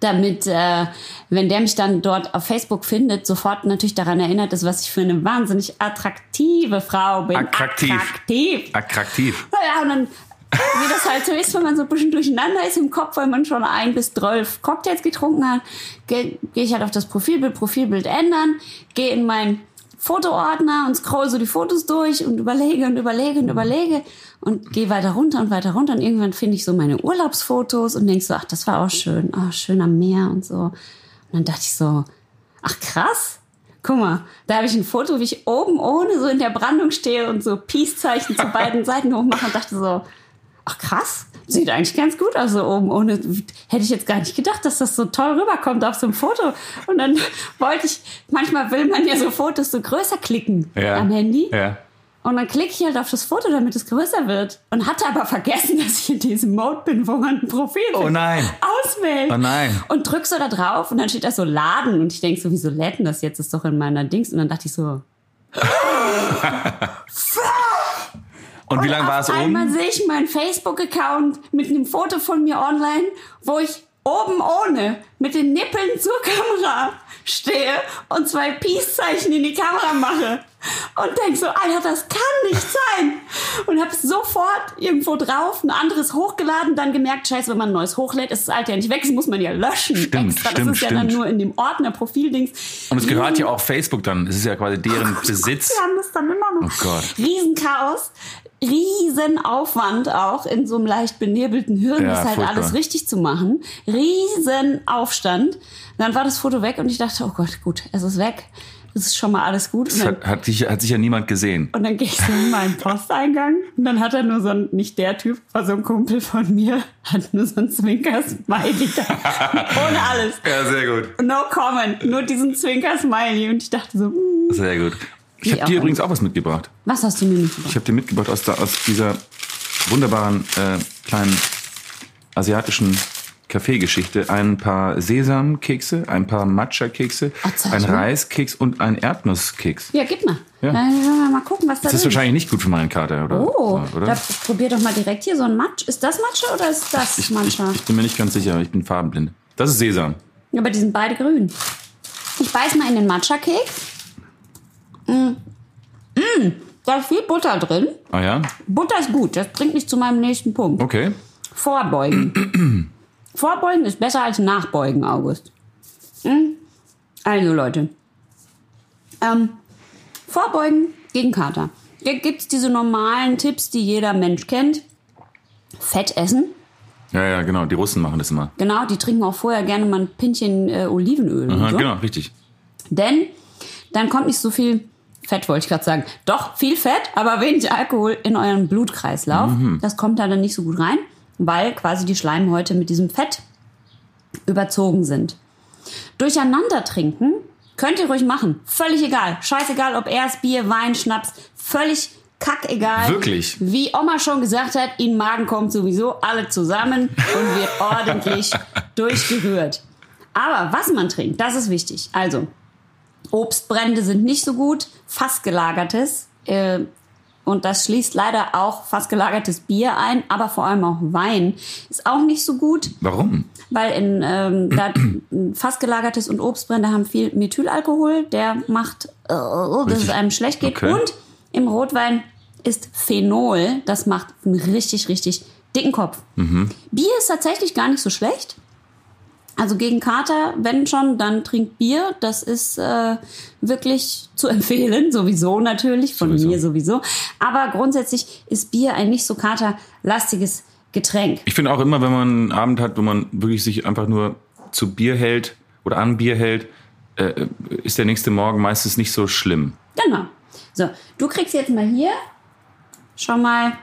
damit, äh, wenn der mich dann dort auf Facebook findet, sofort natürlich daran erinnert ist, was ich für eine wahnsinnig attraktive Frau bin. Attraktiv. Attraktiv. Attraktiv. Naja, und dann, wie das halt so ist, wenn man so ein bisschen durcheinander ist im Kopf, weil man schon ein bis zwölf Cocktails getrunken hat, gehe geh ich halt auf das Profilbild, Profilbild ändern, gehe in meinen Fotoordner und scroll so die Fotos durch und überlege und überlege und überlege und gehe weiter runter und weiter runter. Und irgendwann finde ich so meine Urlaubsfotos und denk so, ach, das war auch schön, ach, schön am Meer und so. Und dann dachte ich so, ach krass, Guck mal, da habe ich ein Foto, wie ich oben ohne so in der Brandung stehe und so Peace-Zeichen zu (laughs) beiden Seiten hochmache und dachte so, ach krass, sieht eigentlich ganz gut aus so oben ohne. Hätte ich jetzt gar nicht gedacht, dass das so toll rüberkommt auf so einem Foto. Und dann (laughs) wollte ich, manchmal will man ja so Fotos so größer klicken Ja. am Handy. Ja. Und dann klicke ich halt auf das Foto, damit es größer wird. Und hatte aber vergessen, (laughs) dass ich in diesem Mode bin, wo man ein Profil Oh nein. auswählt. Oh nein. Und drück so da drauf und dann steht da so Laden. Und ich denk so, wieso lädt das jetzt? Das ist doch in meiner Dings. Und dann dachte ich so, (laughs) Und wie lange war es auf einmal oben? sehe ich meinen Facebook-Account mit einem Foto von mir online, wo ich oben ohne mit den Nippeln zur Kamera stehe und zwei Peace-Zeichen in die Kamera mache. Und denk so, Alter, das kann nicht sein. Und hab sofort irgendwo drauf ein anderes hochgeladen, dann gemerkt, scheiße, wenn man ein neues hochlädt, ist das alte ja nicht weg, das muss man ja löschen. Stimmt, extra. stimmt, das ist ja dann stimmt. nur in dem Ordner Profildings. Und es gehört ja auch Facebook dann. Es ist ja quasi deren Besitz. Wir haben das dann immer noch. Oh Gott. Riesenchaos, Riesenaufwand auch in so einem leicht benebelten Hirn, Ja, das halt furchtbar. alles richtig zu machen. Riesenaufstand. Dann war das Foto weg und ich dachte, oh Gott, gut, es ist weg. Das ist schon mal alles gut. Das dann, hat, hat, hat sicher niemand gesehen. und dann gehe ich so in meinen (laughs) Posteingang und dann hat er nur so ein, nicht der Typ, war so ein Kumpel von mir, hat nur so ein Zwinker-Smiley da. (laughs) Ohne alles. Ja, sehr gut. No comment, nur diesen Zwinker-Smiley. Und ich dachte so, hm, Sehr gut. Ich habe dir übrigens auch was mitgebracht. was hast du mir nicht Ich habe dir mitgebracht aus, aus dieser wunderbaren äh, kleinen asiatischen Kaffeegeschichte ein paar Sesamkekse, ein paar Matcha-Kekse, ein. Reiskeks und ein Erdnusskeks. Ja, gib mal. Ja. Dann wir mal gucken, was da Das ist wahrscheinlich nicht gut für meinen Kater, oder? Oh, oder? da, probier doch mal direkt hier so ein Matsch. Ist das Matcha oder ist das ich, ich, Matcha? ich bin mir nicht ganz sicher, ich bin farbenblind. Das ist Sesam. Ja, aber die sind beide grün. Ich beiß mal in den Matcha-Keks. Mm. Mm, da ist viel Butter drin. Ah ja? Butter ist gut, das bringt mich zu meinem nächsten Punkt. Okay. Vorbeugen. (clears throat) Vorbeugen ist besser als nachbeugen, August. Hm? Also Leute, ähm, Vorbeugen gegen Kater. Hier gibt's diese normalen Tipps, die jeder Mensch kennt. Fett essen. Ja, ja, genau. Die Russen machen das immer. Genau, die trinken auch vorher gerne mal ein Pinchen äh, Olivenöl. Aha, so. Genau, richtig. Denn dann kommt nicht so viel Fett, wollte ich gerade sagen. Doch, viel Fett, aber wenig Alkohol in euren Blutkreislauf. Das kommt da dann nicht so gut rein, weil quasi die Schleimhäute mit diesem Fett überzogen sind. Durcheinander trinken könnt ihr ruhig machen. Völlig egal. Scheißegal, ob erst Bier, Wein, Schnaps. Völlig kackegal. Wirklich? Wie Oma schon gesagt hat, in den Magen kommt sowieso alle zusammen und wird (laughs) ordentlich durchgerührt. Aber was man trinkt, das ist wichtig. Also, Obstbrände sind nicht so gut, fast gelagertes. Äh, und das schließt leider auch fast gelagertes Bier ein, aber vor allem auch Wein ist auch nicht so gut, Warum? weil in ähm, da, fast gelagertes und Obstbrände haben viel Methylalkohol, der macht, äh, dass es einem schlecht geht. Okay. Und im Rotwein ist Phenol, das macht einen richtig, richtig dicken Kopf. Mhm. Bier ist tatsächlich gar nicht so schlecht. Also gegen Kater, wenn schon, dann trinkt Bier. Das ist äh, wirklich zu (laughs) empfehlen, sowieso natürlich, von Sowieso. mir sowieso. Aber grundsätzlich ist Bier ein nicht so katerlastiges Getränk. Ich finde auch immer, wenn man einen Abend hat, wo man wirklich sich einfach nur zu Bier hält oder an Bier hält, äh, ist der nächste Morgen meistens nicht so schlimm. Genau. So, du kriegst jetzt mal hier schon mal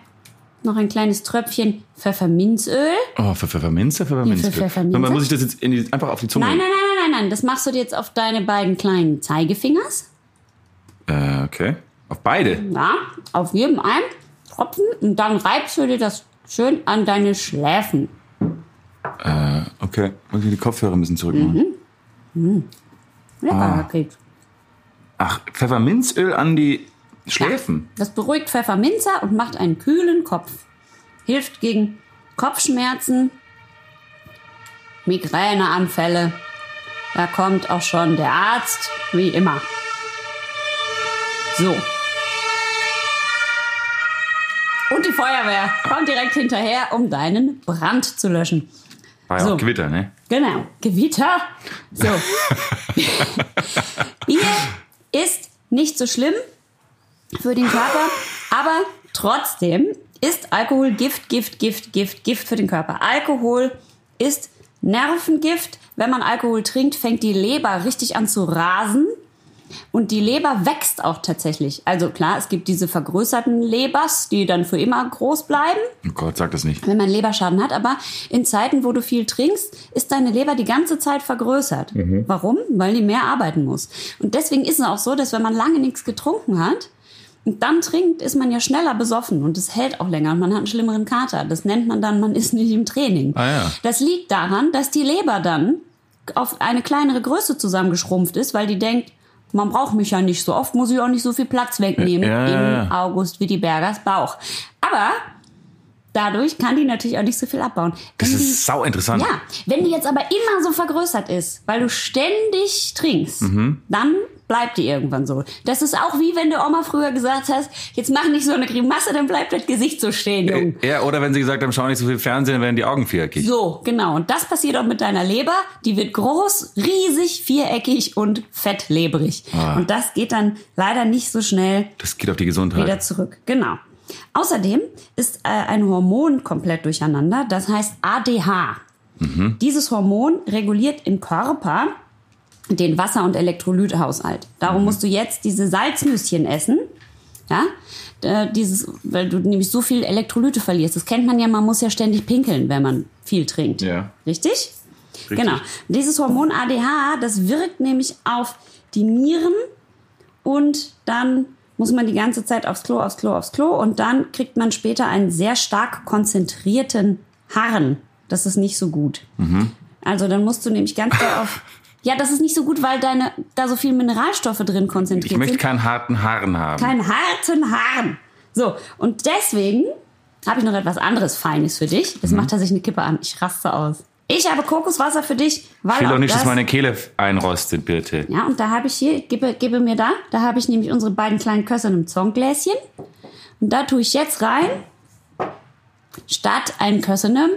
noch ein kleines Tröpfchen Pfefferminzöl. Oh, für Pfefferminze, Pfefferminze. Ja, für Pfefferminze. Man muss ich das jetzt die, einfach auf die Zunge. Nein, nein, nein, nein, nein, nein. Das machst du dir jetzt auf deine beiden kleinen Zeigefingers. Äh, okay. Auf beide. Ja, auf jedem einen Tropfen. Und dann reibst du dir das schön an deine Schläfen. Äh, okay. Und die Kopfhörer müssen zurückmachen. Lecker, Ah. Herr Keks. Ach, Pfefferminzöl an die Schläfen. Das beruhigt Pfefferminzer und macht einen kühlen Kopf. Hilft gegen Kopfschmerzen, Migräneanfälle. Da kommt auch schon der Arzt, wie immer. So. Und die Feuerwehr kommt direkt hinterher, um deinen Brand zu löschen. War ja So. auch Gewitter, ne? Genau, Gewitter. So. (laughs) (laughs) Bier ist nicht so schlimm für den Körper, aber trotzdem ist Alkohol Gift, Gift, Gift, Gift, Gift für den Körper. Alkohol ist Nervengift. Wenn man Alkohol trinkt, fängt die Leber richtig an zu rasen. Und die Leber wächst auch tatsächlich. Also klar, es gibt diese vergrößerten Lebers, die dann für immer groß bleiben Oh Gott, sag das nicht. wenn man Leberschaden hat. Aber in Zeiten, wo du viel trinkst, ist deine Leber die ganze Zeit vergrößert. Warum? Weil die mehr arbeiten muss. Und deswegen ist es auch so, dass wenn man lange nichts getrunken hat und dann trinkt, ist man ja schneller besoffen und es hält auch länger und man hat einen schlimmeren Kater. Das nennt man dann, man ist nicht im Training. Ah, ja. Das liegt daran, dass die Leber dann auf eine kleinere Größe zusammengeschrumpft ist, weil die denkt, man braucht mich ja nicht so oft, muss ich auch nicht so viel Platz wegnehmen Ja, ja, ja. August wie die Bergers Bauch. Aber dadurch kann die natürlich auch nicht so viel abbauen. Das Wenn die, ist sau interessant. ja, wenn die jetzt aber immer so vergrößert ist, weil du ständig trinkst, Mhm. dann bleibt die irgendwann so. Das ist auch wie wenn du Oma früher gesagt hast, jetzt mach nicht so eine Grimasse, dann bleibt das Gesicht so stehen, Jung. Ja, oder wenn sie gesagt haben, schau nicht so viel Fernsehen, dann werden die Augen viereckig. So, genau. Und das passiert auch mit deiner Leber. Die wird groß, riesig, viereckig und fettlebrig. Ah. Und das geht dann leider nicht so schnell Das geht auf die Gesundheit. wieder zurück. Genau. Außerdem ist äh, ein Hormon komplett durcheinander, das heißt ADH. Dieses Hormon reguliert im Körper den Wasser- und Elektrolythaushalt. Darum musst du jetzt diese Salznüsschen essen. Ja, äh, dieses, weil du nämlich so viel Elektrolyte verlierst. Das kennt man ja, man muss ja ständig pinkeln, wenn man viel trinkt. Ja. Richtig? Genau. Dieses Hormon ADH, das wirkt nämlich auf die Nieren und dann muss man die ganze Zeit aufs Klo, aufs Klo, aufs Klo und dann kriegt man später einen sehr stark konzentrierten Harren. Das ist nicht so gut. Also dann musst du nämlich ganz doll auf. (laughs) Ja, das ist nicht so gut, weil deine da so viel Mineralstoffe drin konzentriert Ich möchte sind. keinen harten Haaren haben. Keinen harten Haaren. So, und deswegen habe ich noch etwas anderes Feines für dich. Mhm. Jetzt macht er sich eine Kippe an. Ich raste aus. Ich habe Kokoswasser für dich, weil Ich will auch doch nicht, das, dass meine Kehle einrostet, bitte. ja, und da habe ich hier, gebe, gebe mir da, da habe ich nämlich unsere beiden kleinen Kösse in einem Zongläschen. Und da tue ich jetzt rein, statt ein Kössenem,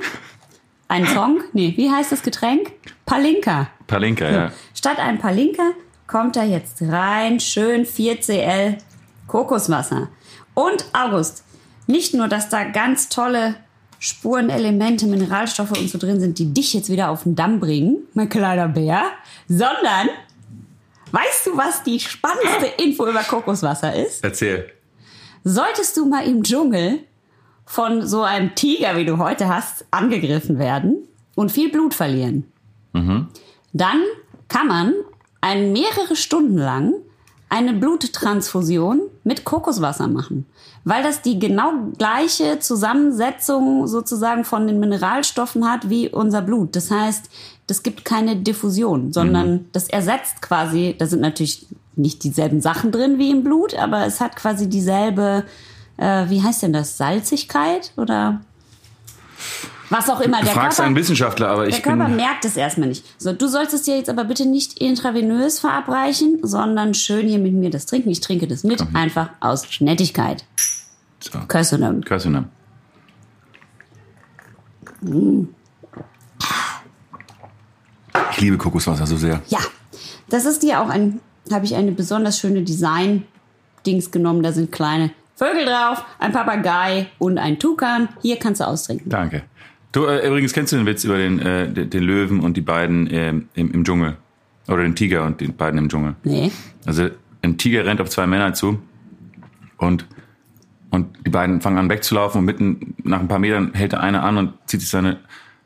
ein Zong, (laughs) nee, wie heißt das Getränk? Palinka. Palinka, ja. Statt ein Palinka kommt da jetzt rein schön 4cl Kokoswasser. Und August, nicht nur, dass da ganz tolle Spurenelemente, Mineralstoffe und so drin sind, die dich jetzt wieder auf den Damm bringen, mein kleiner Bär, sondern weißt du, was die spannendste Info über Kokoswasser ist? Erzähl. Solltest du mal im Dschungel von so einem Tiger, wie du heute hast, angegriffen werden und viel Blut verlieren, dann kann man ein mehrere Stunden lang eine Bluttransfusion mit Kokoswasser machen, weil das die genau gleiche Zusammensetzung sozusagen von den Mineralstoffen hat wie unser Blut. Das heißt, das gibt keine Diffusion, sondern das ersetzt quasi, da sind natürlich nicht dieselben Sachen drin wie im Blut, aber es hat quasi dieselbe, äh, wie heißt denn das, Salzigkeit oder was auch immer. Du Der fragst Körper- einen Wissenschaftler, aber der ich bin. Körper merkt es erstmal nicht. So, du sollst es dir jetzt aber bitte nicht intravenös verabreichen, sondern schön hier mit mir das trinken. Ich trinke das mit, einfach aus Nettigkeit. So. Köszönöm. Köszönöm. Ich liebe Kokoswasser so sehr. Ja, das ist dir auch ein, habe ich eine besonders schöne Design-Dings genommen. Da sind kleine Vögel drauf, ein Papagei und ein Tukan. Hier kannst du austrinken. Danke. Du, äh, übrigens kennst du den Witz über den, äh, den Löwen und die beiden ähm, im, im Dschungel? Oder den Tiger und die beiden im Dschungel? Nee. Also ein Tiger rennt auf zwei Männer zu und, Und die beiden fangen an wegzulaufen und mitten nach ein paar Metern hält der eine an und zieht sich seine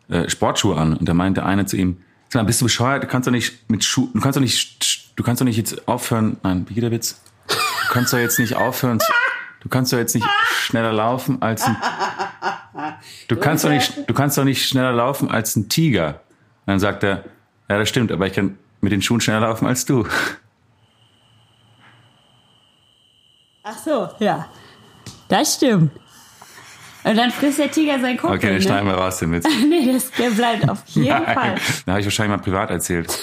äh, Sportschuhe an. Und da meint der eine zu ihm, sag mal, bist du bescheuert? Du kannst doch nicht mit Schuh, du kannst doch nicht, du kannst doch nicht jetzt aufhören. Nein, wie geht der Witz? Du kannst doch jetzt nicht aufhören. zu- Du kannst doch jetzt nicht schneller laufen als ein, du kannst doch nicht, du kannst doch nicht schneller laufen als ein Tiger. Und dann sagt er, ja, das stimmt, aber ich kann mit den Schuhen schneller laufen als du. Ach so, ja. Das stimmt. Und dann frisst der Tiger sein Kumpel. Okay, den ne? schneiden wir raus, den Witz. (laughs) nee, das, der bleibt auf jeden Fall. Da habe ich wahrscheinlich mal privat erzählt.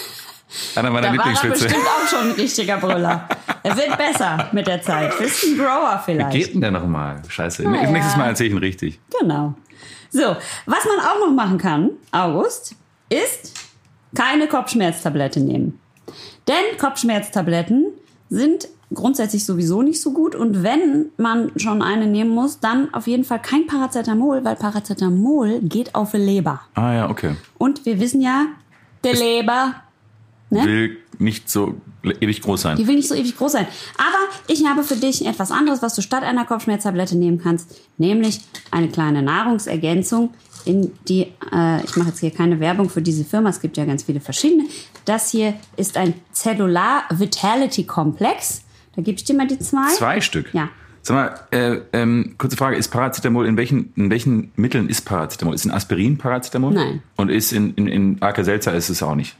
Einer meiner Da war er Lieblingswitze. bestimmt auch schon ein richtiger Brüller. Er wird (laughs) besser mit der Zeit. Bist ein Grower vielleicht. Geht denn der nochmal? Scheiße. Na ja. Nächstes Mal erzähle ich ihn richtig. Genau. So, was man auch noch machen kann, August, ist keine Kopfschmerztablette nehmen. Denn Kopfschmerztabletten sind grundsätzlich sowieso nicht so gut und wenn man schon eine nehmen muss, dann auf jeden Fall kein Paracetamol, weil Paracetamol geht auf die Leber. Ah ja, okay. Und wir wissen ja, der Leber, ne? Will nicht so ewig groß sein. Die will nicht so ewig groß sein. Aber ich habe für dich etwas anderes, was du statt einer Kopfschmerztablette nehmen kannst, nämlich eine kleine Nahrungsergänzung. In die, äh, ich mache jetzt hier keine Werbung für diese Firma, es gibt ja ganz viele verschiedene. Das hier ist ein Cellular Vitality Komplex. Da gebe ich dir mal die zwei. Zwei Stück. Ja. Sag mal, äh, ähm, kurze Frage, ist Paracetamol, in welchen, in welchen Mitteln ist Paracetamol? Ist in Aspirin Paracetamol? Nein. Und ist in, in, in Alka-Seltzer ist es auch nicht?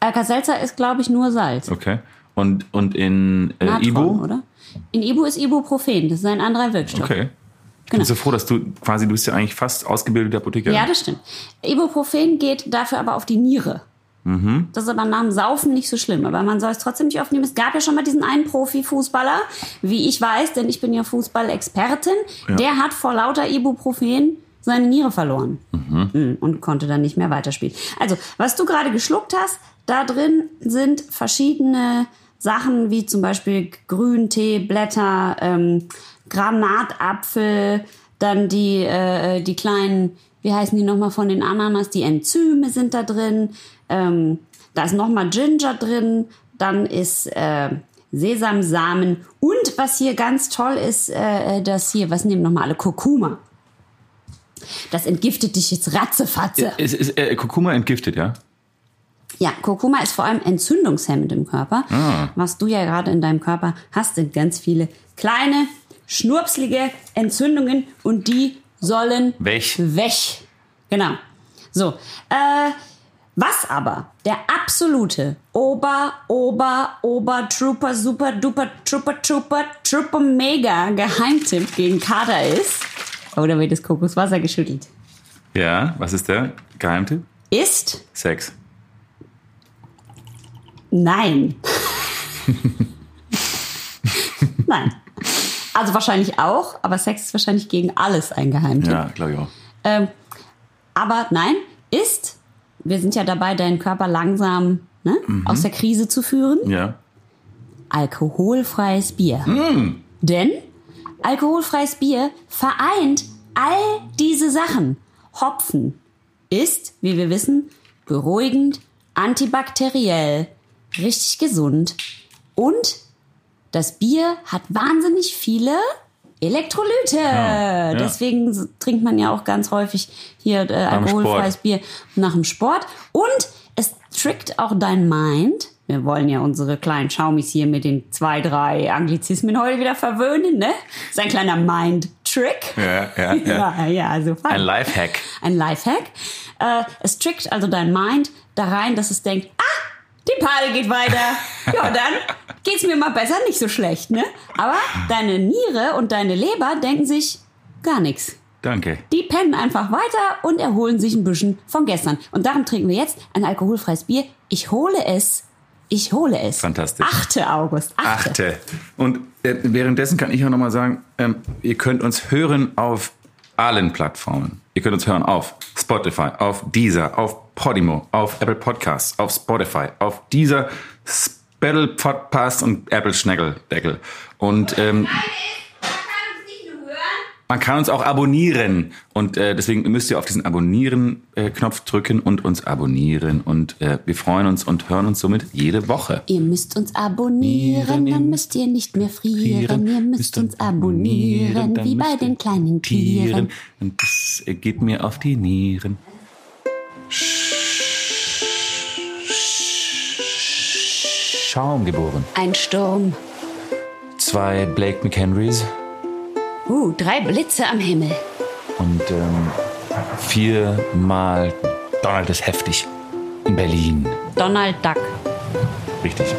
Alka-Seltzer ist, glaube ich, nur Salz. Okay. Und, und in äh, Natron, Ibu? oder? In Ibu ist Ibuprofen, das ist ein anderer Wirkstoff. Okay. Ich bin so froh, dass du quasi, du bist ja eigentlich fast ausgebildeter Apotheker. Ja, das stimmt. Ibuprofen geht dafür aber auf die Niere. Das ist aber nach dem Saufen nicht so schlimm. Aber man soll es trotzdem nicht aufnehmen. Es gab ja schon mal diesen einen Profifußballer, wie ich weiß, denn ich bin ja Fußballexpertin. Der hat vor lauter Ibuprofen seine Niere verloren Mm, und konnte dann nicht mehr weiterspielen. Also, was du gerade geschluckt hast, da drin sind verschiedene Sachen, wie zum Beispiel Grüntee, Blätter, ähm, Granatapfel, dann die, äh, die kleinen, wie heißen die nochmal von den Ananas, die Enzyme sind da drin, ähm, da ist nochmal Ginger drin, dann ist äh, Sesamsamen und was hier ganz toll ist, äh, das hier, was nehmen nochmal alle, Kurkuma. Das entgiftet dich jetzt ratzefatze. Ist, ist äh, Kurkuma entgiftet, ja? Ja, Kurkuma ist vor allem entzündungshemmend im Körper. Was du ja gerade in deinem Körper hast, sind ganz viele kleine, schnurpslige Entzündungen und die sollen Weg. Weg. Genau. So, äh, was aber der absolute Ober, Ober, Ober, Trooper, Super, Duper, Trooper, Trooper, Trooper, Mega Geheimtipp gegen Kater ist, oder wird das Kokoswasser geschüttelt, Ja, was ist der Geheimtipp? ist Sex. Nein. (laughs) Nein. Also wahrscheinlich auch, aber Sex ist wahrscheinlich gegen alles ein Geheimtipp. Ja, glaube ich auch. Ähm, aber nein, ist, wir sind ja dabei, deinen Körper langsam ne, aus der Krise zu führen, Ja. alkoholfreies Bier. Denn alkoholfreies Bier vereint all diese Sachen. Hopfen ist, wie wir wissen, beruhigend, antibakteriell, richtig gesund und das Bier hat wahnsinnig viele Elektrolyte. ja. Deswegen s- trinkt man ja auch ganz häufig hier äh, alkoholfreies Sport. Bier nach dem Sport. Und es trickt auch dein Mind. Wir wollen ja unsere kleinen Schaumis hier mit den zwei, drei Anglizismen heute wieder verwöhnen, ne? Ist ein kleiner Mind-Trick. Ja, ja, ja. (laughs) ja, ja, super. Ein Lifehack. Ein Lifehack. Äh, es trickt also dein Mind da rein, dass es denkt, ah, die Party geht weiter. Ja, dann geht's mir mal besser, nicht so schlecht, ne? Aber deine Niere und deine Leber denken sich gar nichts. Danke. Die pennen einfach weiter und erholen sich ein bisschen von gestern. Und darum trinken wir jetzt ein alkoholfreies Bier. Ich hole es. Ich hole es. Fantastisch. Achte August. Achte. Achte. Und äh, währenddessen kann ich auch nochmal sagen, ähm, ihr könnt uns hören auf allen Plattformen. Ihr könnt uns hören auf Spotify, auf Deezer, auf Podimo, auf Apple Podcasts, auf Spotify, auf Deezer, Spettel Podcast und Apple Schneckeldeckel. Und ähm, Man kann uns auch abonnieren und äh, deswegen müsst ihr auf diesen Abonnieren-Knopf drücken und uns abonnieren und äh, wir freuen uns und hören uns somit jede Woche. Ihr müsst uns abonnieren, dann müsst ihr nicht mehr frieren. Ihr müsst uns abonnieren, wie bei den kleinen Tieren. Und das äh, geht mir auf die Nieren. Schaum geboren. Ein Sturm. Zwei Blake McHenrys Uh, drei Blitze am Himmel. und ähm, viermal Donald ist heftig in Berlin. Donald Duck. Richtig.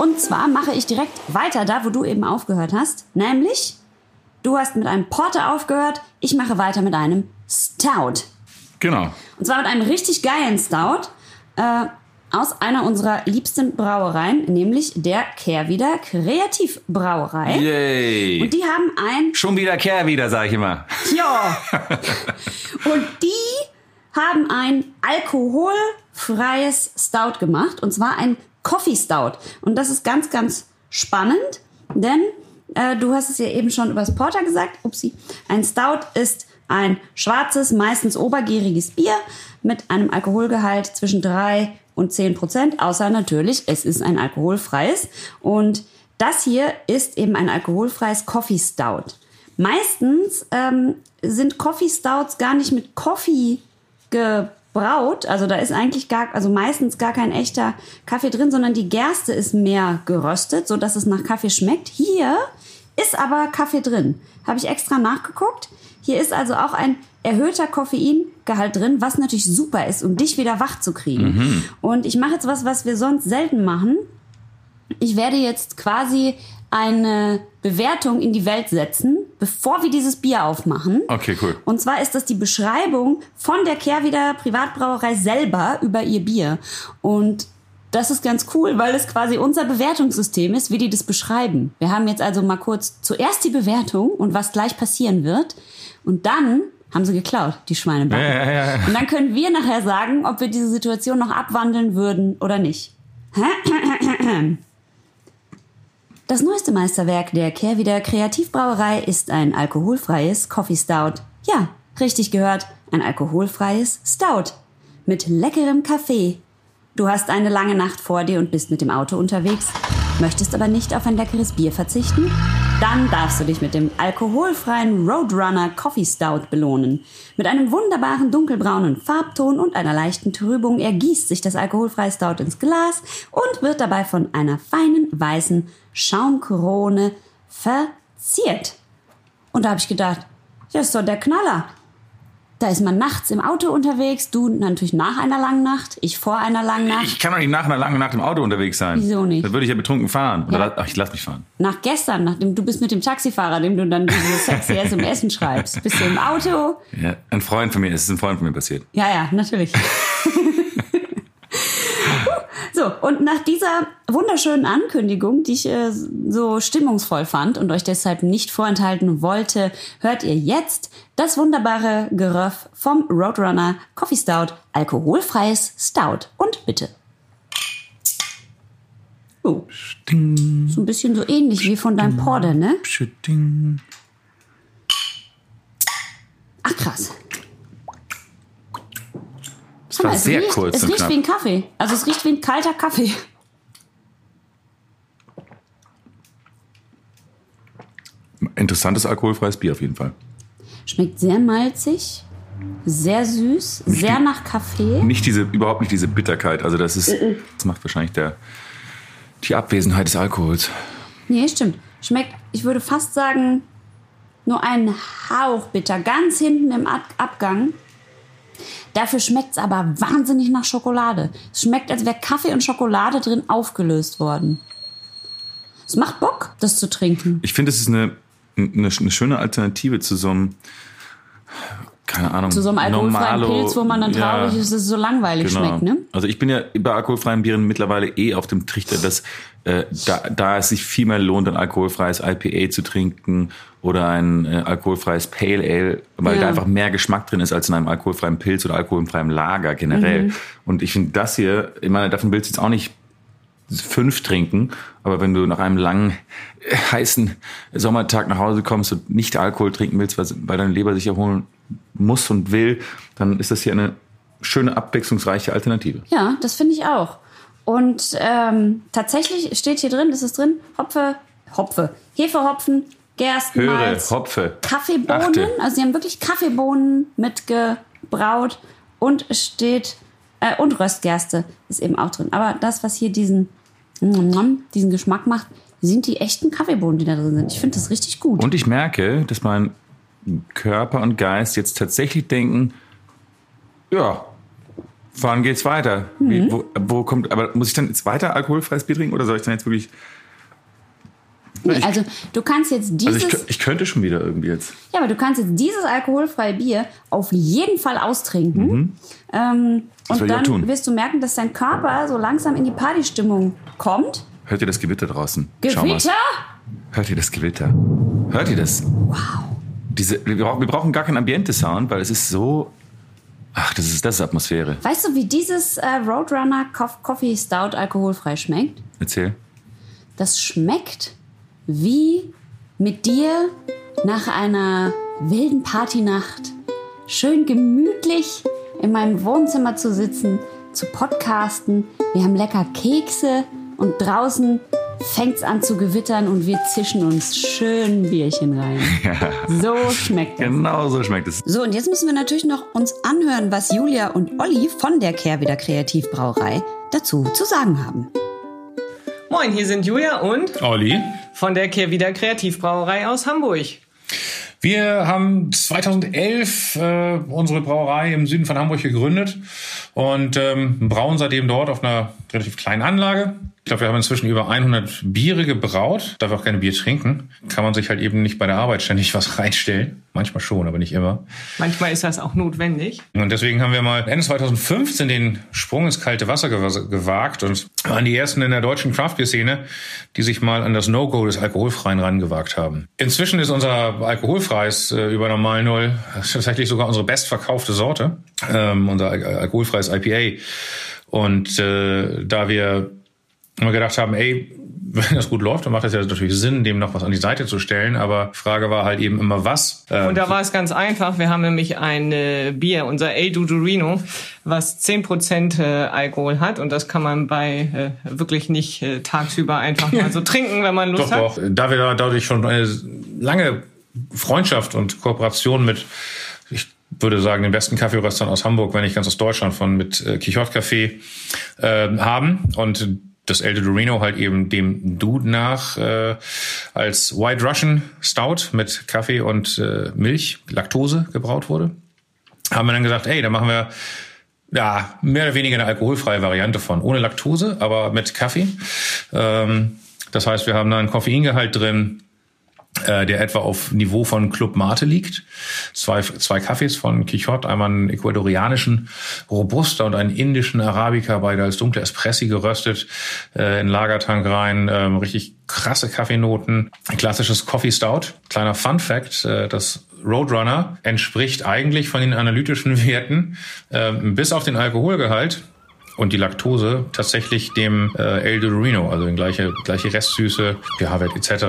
Und zwar mache ich direkt weiter da, wo du eben aufgehört hast. Nämlich, du hast mit einem Porter aufgehört, ich mache weiter mit einem Stout. Genau. Und zwar mit einem richtig geilen Stout äh, aus einer unserer liebsten Brauereien, nämlich der Kehrwieder Kreativbrauerei. Yay. Und die haben ein Schon wieder Kehr wieder, sag ich immer. Ja. (laughs) Und die haben ein alkoholfreies Stout gemacht. Und zwar ein Coffee Stout. Und das ist ganz, ganz spannend, denn äh, du hast es ja eben schon übers Porter gesagt. Upsi. Ein Stout ist ein schwarzes, meistens obergäriges Bier mit einem Alkoholgehalt zwischen 3 und 10 Prozent. Außer natürlich, es ist ein alkoholfreies. Und das hier ist eben ein alkoholfreies Coffee Stout. Meistens ähm, sind Coffee Stouts gar nicht mit Coffee gebraut. Also da ist eigentlich gar, also meistens gar kein echter Kaffee drin, sondern die Gerste ist mehr geröstet, so dass es nach Kaffee schmeckt. Hier ist aber Kaffee drin. Habe ich extra nachgeguckt. Hier ist also auch ein erhöhter Koffeingehalt drin, was natürlich super ist, um dich wieder wach zu kriegen. Und ich mache jetzt was, was wir sonst selten machen. Ich werde jetzt quasi eine Bewertung in die Welt setzen, bevor wir dieses Bier aufmachen. Okay, cool. Und zwar ist das die Beschreibung von der Kehrwieder Privatbrauerei selber über ihr Bier. Und das ist ganz cool, weil es quasi unser Bewertungssystem ist, wie die das beschreiben. Wir haben jetzt also mal kurz zuerst die Bewertung und was gleich passieren wird. Und dann haben sie geklaut, die Schweinebacken. Ja, ja, ja. Und dann können wir nachher sagen, ob wir diese Situation noch abwandeln würden oder nicht. Das neueste Meisterwerk der Kehrwieder Kreativbrauerei ist ein alkoholfreies Coffee Stout. Ja, richtig gehört, ein alkoholfreies Stout. Mit leckerem Kaffee. Du hast eine lange Nacht vor dir und bist mit dem Auto unterwegs, möchtest aber nicht auf ein leckeres Bier verzichten? Dann darfst du dich mit dem alkoholfreien Roadrunner Coffee Stout belohnen. Mit einem wunderbaren dunkelbraunen Farbton und einer leichten Trübung ergießt sich das alkoholfreie Stout ins Glas und wird dabei von einer feinen weißen Schaumkrone verziert. Und da habe ich gedacht, ja, ist doch der Knaller. Da ist man nachts im Auto unterwegs, du natürlich nach einer langen Nacht, ich vor einer langen Nacht. Ich kann doch nicht nach einer langen Nacht im Auto unterwegs sein. Wieso nicht? Dann würde ich ja betrunken fahren. Oder Ja. Ach, ich lass mich fahren. Nach gestern, nachdem du bist mit dem Taxifahrer, dem du dann diese (laughs) sexy SMS schreibst. Bist du im Auto? Ja, ein Freund von mir, es ist ein Freund von mir passiert. Ja, ja, natürlich. (laughs) so, und nach dieser wunderschönen Ankündigung, die ich äh, so stimmungsvoll fand und euch deshalb nicht vorenthalten wollte, hört ihr jetzt das wunderbare Geröff vom Roadrunner Coffee Stout, alkoholfreies Stout. Und bitte. Oh, Ding, so ein bisschen so ähnlich wie von deinem Porter, ne? ding. Ach krass. Guck mal, es sehr riecht, kurz Es riecht knapp. wie ein Kaffee. Also es riecht wie ein kalter Kaffee. Interessantes alkoholfreies Bier auf jeden Fall. Schmeckt sehr malzig, sehr süß, sehr die- nach Kaffee. Nicht diese, überhaupt nicht diese Bitterkeit. Also das ist, das macht wahrscheinlich der, die Abwesenheit des Alkohols. Nee, stimmt. Schmeckt, ich würde fast sagen, nur einen Hauch bitter. Ganz hinten im Ab Abgang. Dafür schmeckt es aber wahnsinnig nach Schokolade. Es schmeckt, als wäre Kaffee und Schokolade drin aufgelöst worden. Es macht Bock, das zu trinken. Ich finde, es ist eine, eine, eine schöne Alternative zu so einem, keine Ahnung, Zu so einem alkoholfreien Normalo- Pilz, wo man dann Ja, traurig ist, dass es so langweilig Genau. schmeckt, ne? Also ich bin ja bei alkoholfreien Bieren mittlerweile eh auf dem Trichter, dass äh, da, da es sich viel mehr lohnt, ein alkoholfreies IPA zu trinken oder ein äh, alkoholfreies Pale Ale, weil Ja. da einfach mehr Geschmack drin ist als in einem alkoholfreien Pilz oder alkoholfreiem Lager generell. Mhm. Und ich finde das hier, ich meine, davon willst du jetzt auch nicht fünf trinken. Aber wenn du nach einem langen, äh, heißen Sommertag nach Hause kommst und nicht Alkohol trinken willst, weil, weil deine Leber sich erholen muss und will, dann ist das hier eine schöne, abwechslungsreiche Alternative. Ja, das finde ich auch. Und ähm, tatsächlich steht hier drin, ist es drin, Hopfe, Hopfe, Hefehopfen, Gerstenmalz, Höre, Hopfe. Kaffeebohnen. Achte. Also sie haben wirklich Kaffeebohnen mitgebraut und es steht äh, und Röstgerste ist eben auch drin. Aber das, was hier diesen diesen Geschmack macht, sind die echten Kaffeebohnen, die da drin sind. Ich finde das richtig gut. Und ich merke, dass mein Körper und Geist jetzt tatsächlich denken, ja, wann geht's weiter? Wie, Mhm. wo, wo kommt, aber muss ich dann jetzt weiter alkoholfreies Bier trinken oder soll ich dann jetzt wirklich, nee, also du kannst jetzt also dieses, ich, kö- ich könnte schon wieder irgendwie jetzt. ja, aber du kannst jetzt dieses alkoholfreie Bier auf jeden Fall austrinken. Ähm, Das und ich dann tun. wirst du merken, dass dein Körper so langsam in die Partystimmung kommt. Hört ihr das Gewitter draußen? Gewitter? Hört ihr das Gewitter? Hört ihr das? Wow. Diese, wir, brauchen, wir brauchen gar keinen Ambiente-Sound, weil es ist so. Ach, das ist, das ist Atmosphäre. Weißt du, wie dieses äh, Roadrunner Coff- Coffee Stout alkoholfrei schmeckt? Erzähl. Das schmeckt wie mit dir nach einer wilden Partynacht schön gemütlich in meinem Wohnzimmer zu sitzen, zu podcasten. Wir haben lecker Kekse und draußen fängt's an zu gewittern und wir zischen uns schön ein Bierchen rein. (laughs) So schmeckt das. Genau so schmeckt es. So, und jetzt müssen wir natürlich noch uns anhören, was Julia und Olli von der Kehrwieder Kreativbrauerei dazu zu sagen haben. Moin, hier sind Julia und Olli. von der Kehrwieder Kreativbrauerei aus Hamburg. Wir haben 2011 äh, unsere Brauerei im Süden von Hamburg gegründet und ähm, brauen seitdem dort auf einer relativ kleinen Anlage. Ich glaube, wir haben inzwischen über 100 Biere gebraut. Darf auch gerne Bier trinken. Kann man sich halt eben nicht bei der Arbeit ständig was (laughs) reinstellen. Manchmal schon, aber nicht immer. Manchmal ist das auch notwendig. Und deswegen haben wir mal Ende 2015 den Sprung ins kalte Wasser gewa- gewagt und waren die ersten in der deutschen Craft-Bier-Szene, die sich mal an das No-Go des Alkoholfreien rangewagt haben. Inzwischen ist unser alkoholfreies äh, über Normal Null tatsächlich sogar unsere bestverkaufte Sorte, ähm, unser al alkoholfreies IPA. Und äh, da wir immer gedacht haben, ey, (laughs) wenn das gut läuft, dann macht das ja natürlich Sinn, dem noch was an die Seite zu stellen. Aber Frage war halt eben immer was. Ähm, Und da war es ganz einfach. Wir haben nämlich ein äh, Bier, unser El Dudurino, was 10% äh, Alkohol hat. Und das kann man bei äh, wirklich nicht äh, tagsüber einfach mal so (laughs) trinken, wenn man Lust Doch, hat. doch. Da wir da dadurch schon eine lange Freundschaft und Kooperation mit, ich würde sagen, den besten Kaffeeröstern aus Hamburg, wenn nicht ganz aus Deutschland, von mit äh, Quichotte Café äh, haben und das El Dorino halt eben dem Dude nach äh, als White Russian Stout mit Kaffee und äh, Milch, Laktose gebraut wurde, haben wir dann gesagt, ey, da machen wir ja, mehr oder weniger eine alkoholfreie Variante von, ohne Laktose, aber mit Kaffee. Ähm, das heißt, wir haben da einen Koffeingehalt drin, äh, der etwa auf Niveau von Club Mate liegt. Zwei, zwei Kaffees von Quichotte, einmal einen ecuadorianischen Robusta und einen indischen Arabica, beide als dunkle Espressi geröstet, äh, in Lagertank rein, ähm, richtig krasse Kaffeenoten. Ein klassisches Coffee Stout. Kleiner Fun Fact, äh, das Roadrunner entspricht eigentlich von den analytischen (laughs) Werten ähm, bis auf den Alkoholgehalt und die Laktose tatsächlich dem äh, El Dorino, also in gleiche, gleiche Restsüße, pH-Wert etc.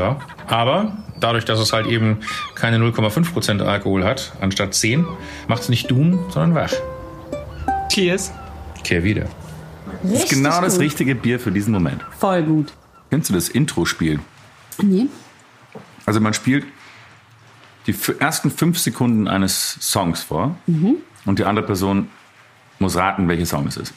Aber dadurch, dass es halt eben keine 0,5% Alkohol hat, anstatt 10, macht es nicht dun, sondern wach. Cheers. Kehr wieder. Das ist genau das gut. richtige Bier für diesen Moment. Voll gut. Kennst du das Intro-Spiel? Nee. Also man spielt die ersten fünf Sekunden eines Songs vor Mhm. und die andere Person muss raten, welcher Song es ist.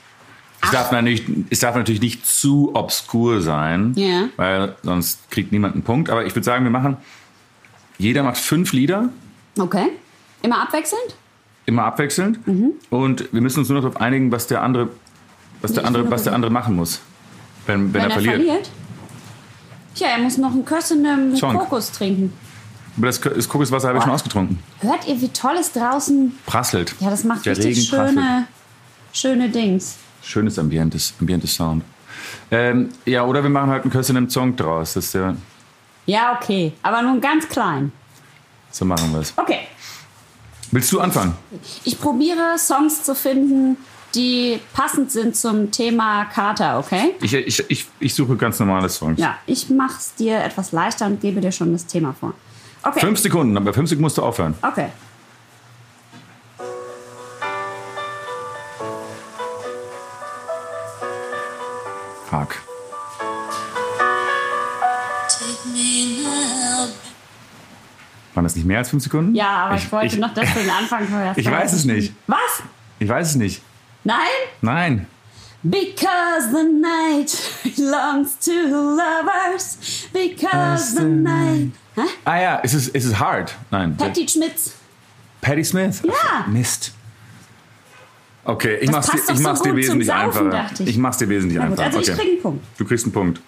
Es darf, natürlich, es darf natürlich nicht zu obskur sein, Ja. weil sonst kriegt niemand einen Punkt. Aber ich würde sagen, wir machen, jeder macht fünf Lieder, Okay. Immer abwechselnd? immer abwechselnd. Und wir müssen uns nur noch darauf einigen, was der andere, was der andere, was der andere machen muss, wenn, wenn, er, verliert. Tja, er muss noch einen Kössen mit Song. Kokos trinken. Aber das, das Kokoswasser habe ich schon ausgetrunken. Hört ihr, wie toll es draußen... Prasselt. Ja, das macht Der richtig Regen prasselt. schöne, schöne Dings. Schönes Ambientes, Ambientes Sound. Ähm, ja, oder wir machen halt einen im Song draus. Das ist ja, Ja, okay. Aber nur ganz klein. so machen wir es. Okay. Willst du anfangen? Ich probiere Songs zu finden, die passend sind zum Thema Kater, okay? Ich, ich, ich, ich suche ganz normale Songs. Ja, ich mach's dir etwas leichter und gebe dir schon das Thema vor. Okay. Fünf Sekunden, aber fünf Sekunden musst du aufhören. Okay. Fuck. Waren das nicht mehr als fünf Sekunden? Ja, aber ich, Ich- wollte ich- noch, dass du den Anfang hörst. (laughs) Ich weiß es nicht. Was? Ich weiß es nicht. Nein? Nein. Because the night belongs to lovers. Because the night. Hä? Ah ja, es ist, es ist hard. Nein. Patty Schmitz. Patty Smith? Ja. Mist. Okay, ich Das mach's, dir, ich mach's so dir wesentlich Saufen, einfacher. ich. Ich mach's dir wesentlich gut, einfacher. also ich okay. krieg einen Punkt. Du kriegst einen Punkt.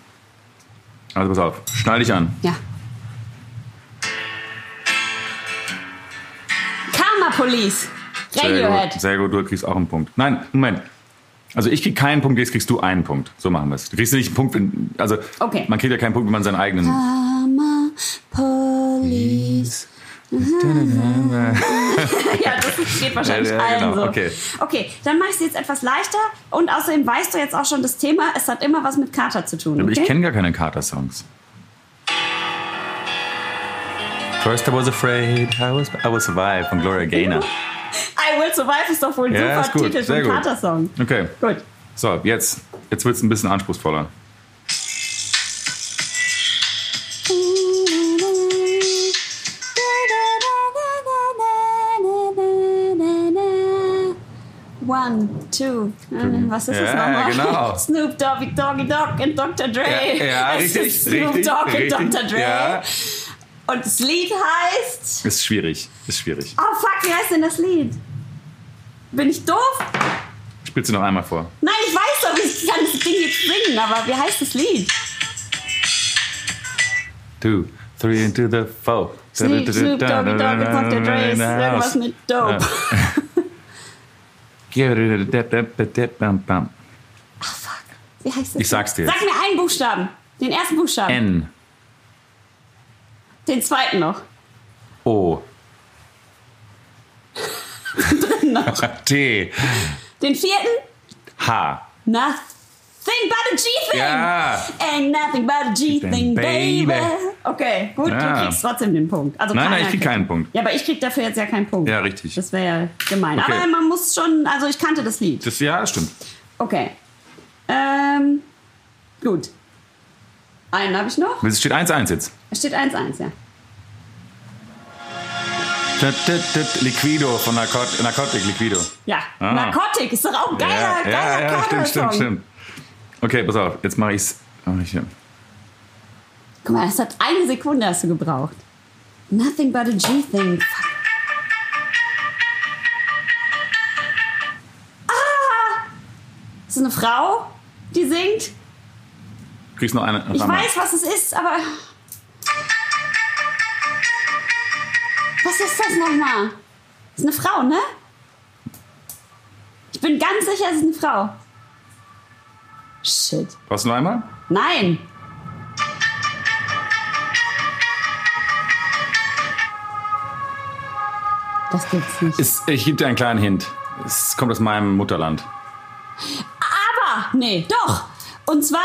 Also pass auf, schnall dich an. Ja. Karma Police. Sehr Radiohead. gut, sehr gut, du kriegst auch einen Punkt. Nein, Moment. Also ich krieg keinen Punkt, jetzt kriegst du einen Punkt. So machen wir es. Du kriegst nicht einen Punkt, wenn, also Okay. man kriegt ja keinen Punkt, wenn man seinen eigenen... Karma Police. (laughs) ja, das geht wahrscheinlich Ja, ja, allen genau, so. okay. okay, dann mache ich es jetzt etwas leichter und außerdem weißt du jetzt auch schon das Thema, es hat immer was mit Kater zu tun. Aber Okay? ich kenne gar keine Carter-Songs. First I was afraid, I was, I will survive von Gloria Gaynor. (laughs) I Will Survive ist doch wohl ein Ja, super Titel für einen. Kater-Song. Okay, Gut. so, jetzt, jetzt wird es ein bisschen anspruchsvoller. One, two. Äh, Was ist Ja, das nochmal? genau. (laughs) Snoop Doggy Doggy Dogg und Dr. Dre. Ja, ja, (laughs) richtig, Snoop richtig, Dogg richtig, und Dr. Dre. ja. Und das Lied heißt. Ist schwierig, ist schwierig. Oh fuck, wie heißt denn das Lied? Bin ich doof? Spielst du noch einmal vor? Nein, ich weiß doch, ich kann das Ding jetzt singen, aber wie heißt das Lied? Two, three into the four. Snoop, Snoop Doggy Dogg und Dr. Dre ist irgendwas mit Dope. Wie? Ich sag's dir. Sag mir einen Buchstaben. Den ersten Buchstaben. N, Den zweiten noch. O, noch. T, Den vierten? H. Nothing but a G-Thing. Ja. Ain't nothing but a G-Thing, baby. Baby. Okay, gut, Ja. du kriegst trotzdem den Punkt. Also Nein, nein, ich krieg keinen Punkt. Ja, aber ich krieg dafür jetzt ja keinen Punkt. Ja, richtig. Das wäre ja gemein. Okay. Aber man muss schon, also ich kannte das Lied. Das, ja, stimmt. Okay. Ähm, gut. Einen habe ich noch. Es steht 1-1 jetzt. Es steht 1-1, ja. Liquido von Narcot Narcotic Liquido. Ja, Ah. Narcotic ist doch auch ein geiler, ja, geiler ja, ja, stimmt, stimmt, stimmt. Okay, pass auf, jetzt mache ich's. Mach ich. Guck mal, es hat eine Sekunde hast du gebraucht. Nothing but a G-Thing. Ah! Ist es eine Frau, die singt? Du kriegst noch eine. Ich weiß, was es ist, aber. Was ist das nochmal? Ist eine Frau, ne? Ich bin ganz sicher, es ist eine Frau. Shit. Du noch einmal? Nein. Das gibt's nicht. Ist, ich gebe dir einen kleinen Hint. Es kommt aus meinem Mutterland. Aber, nee, doch. Und zwar,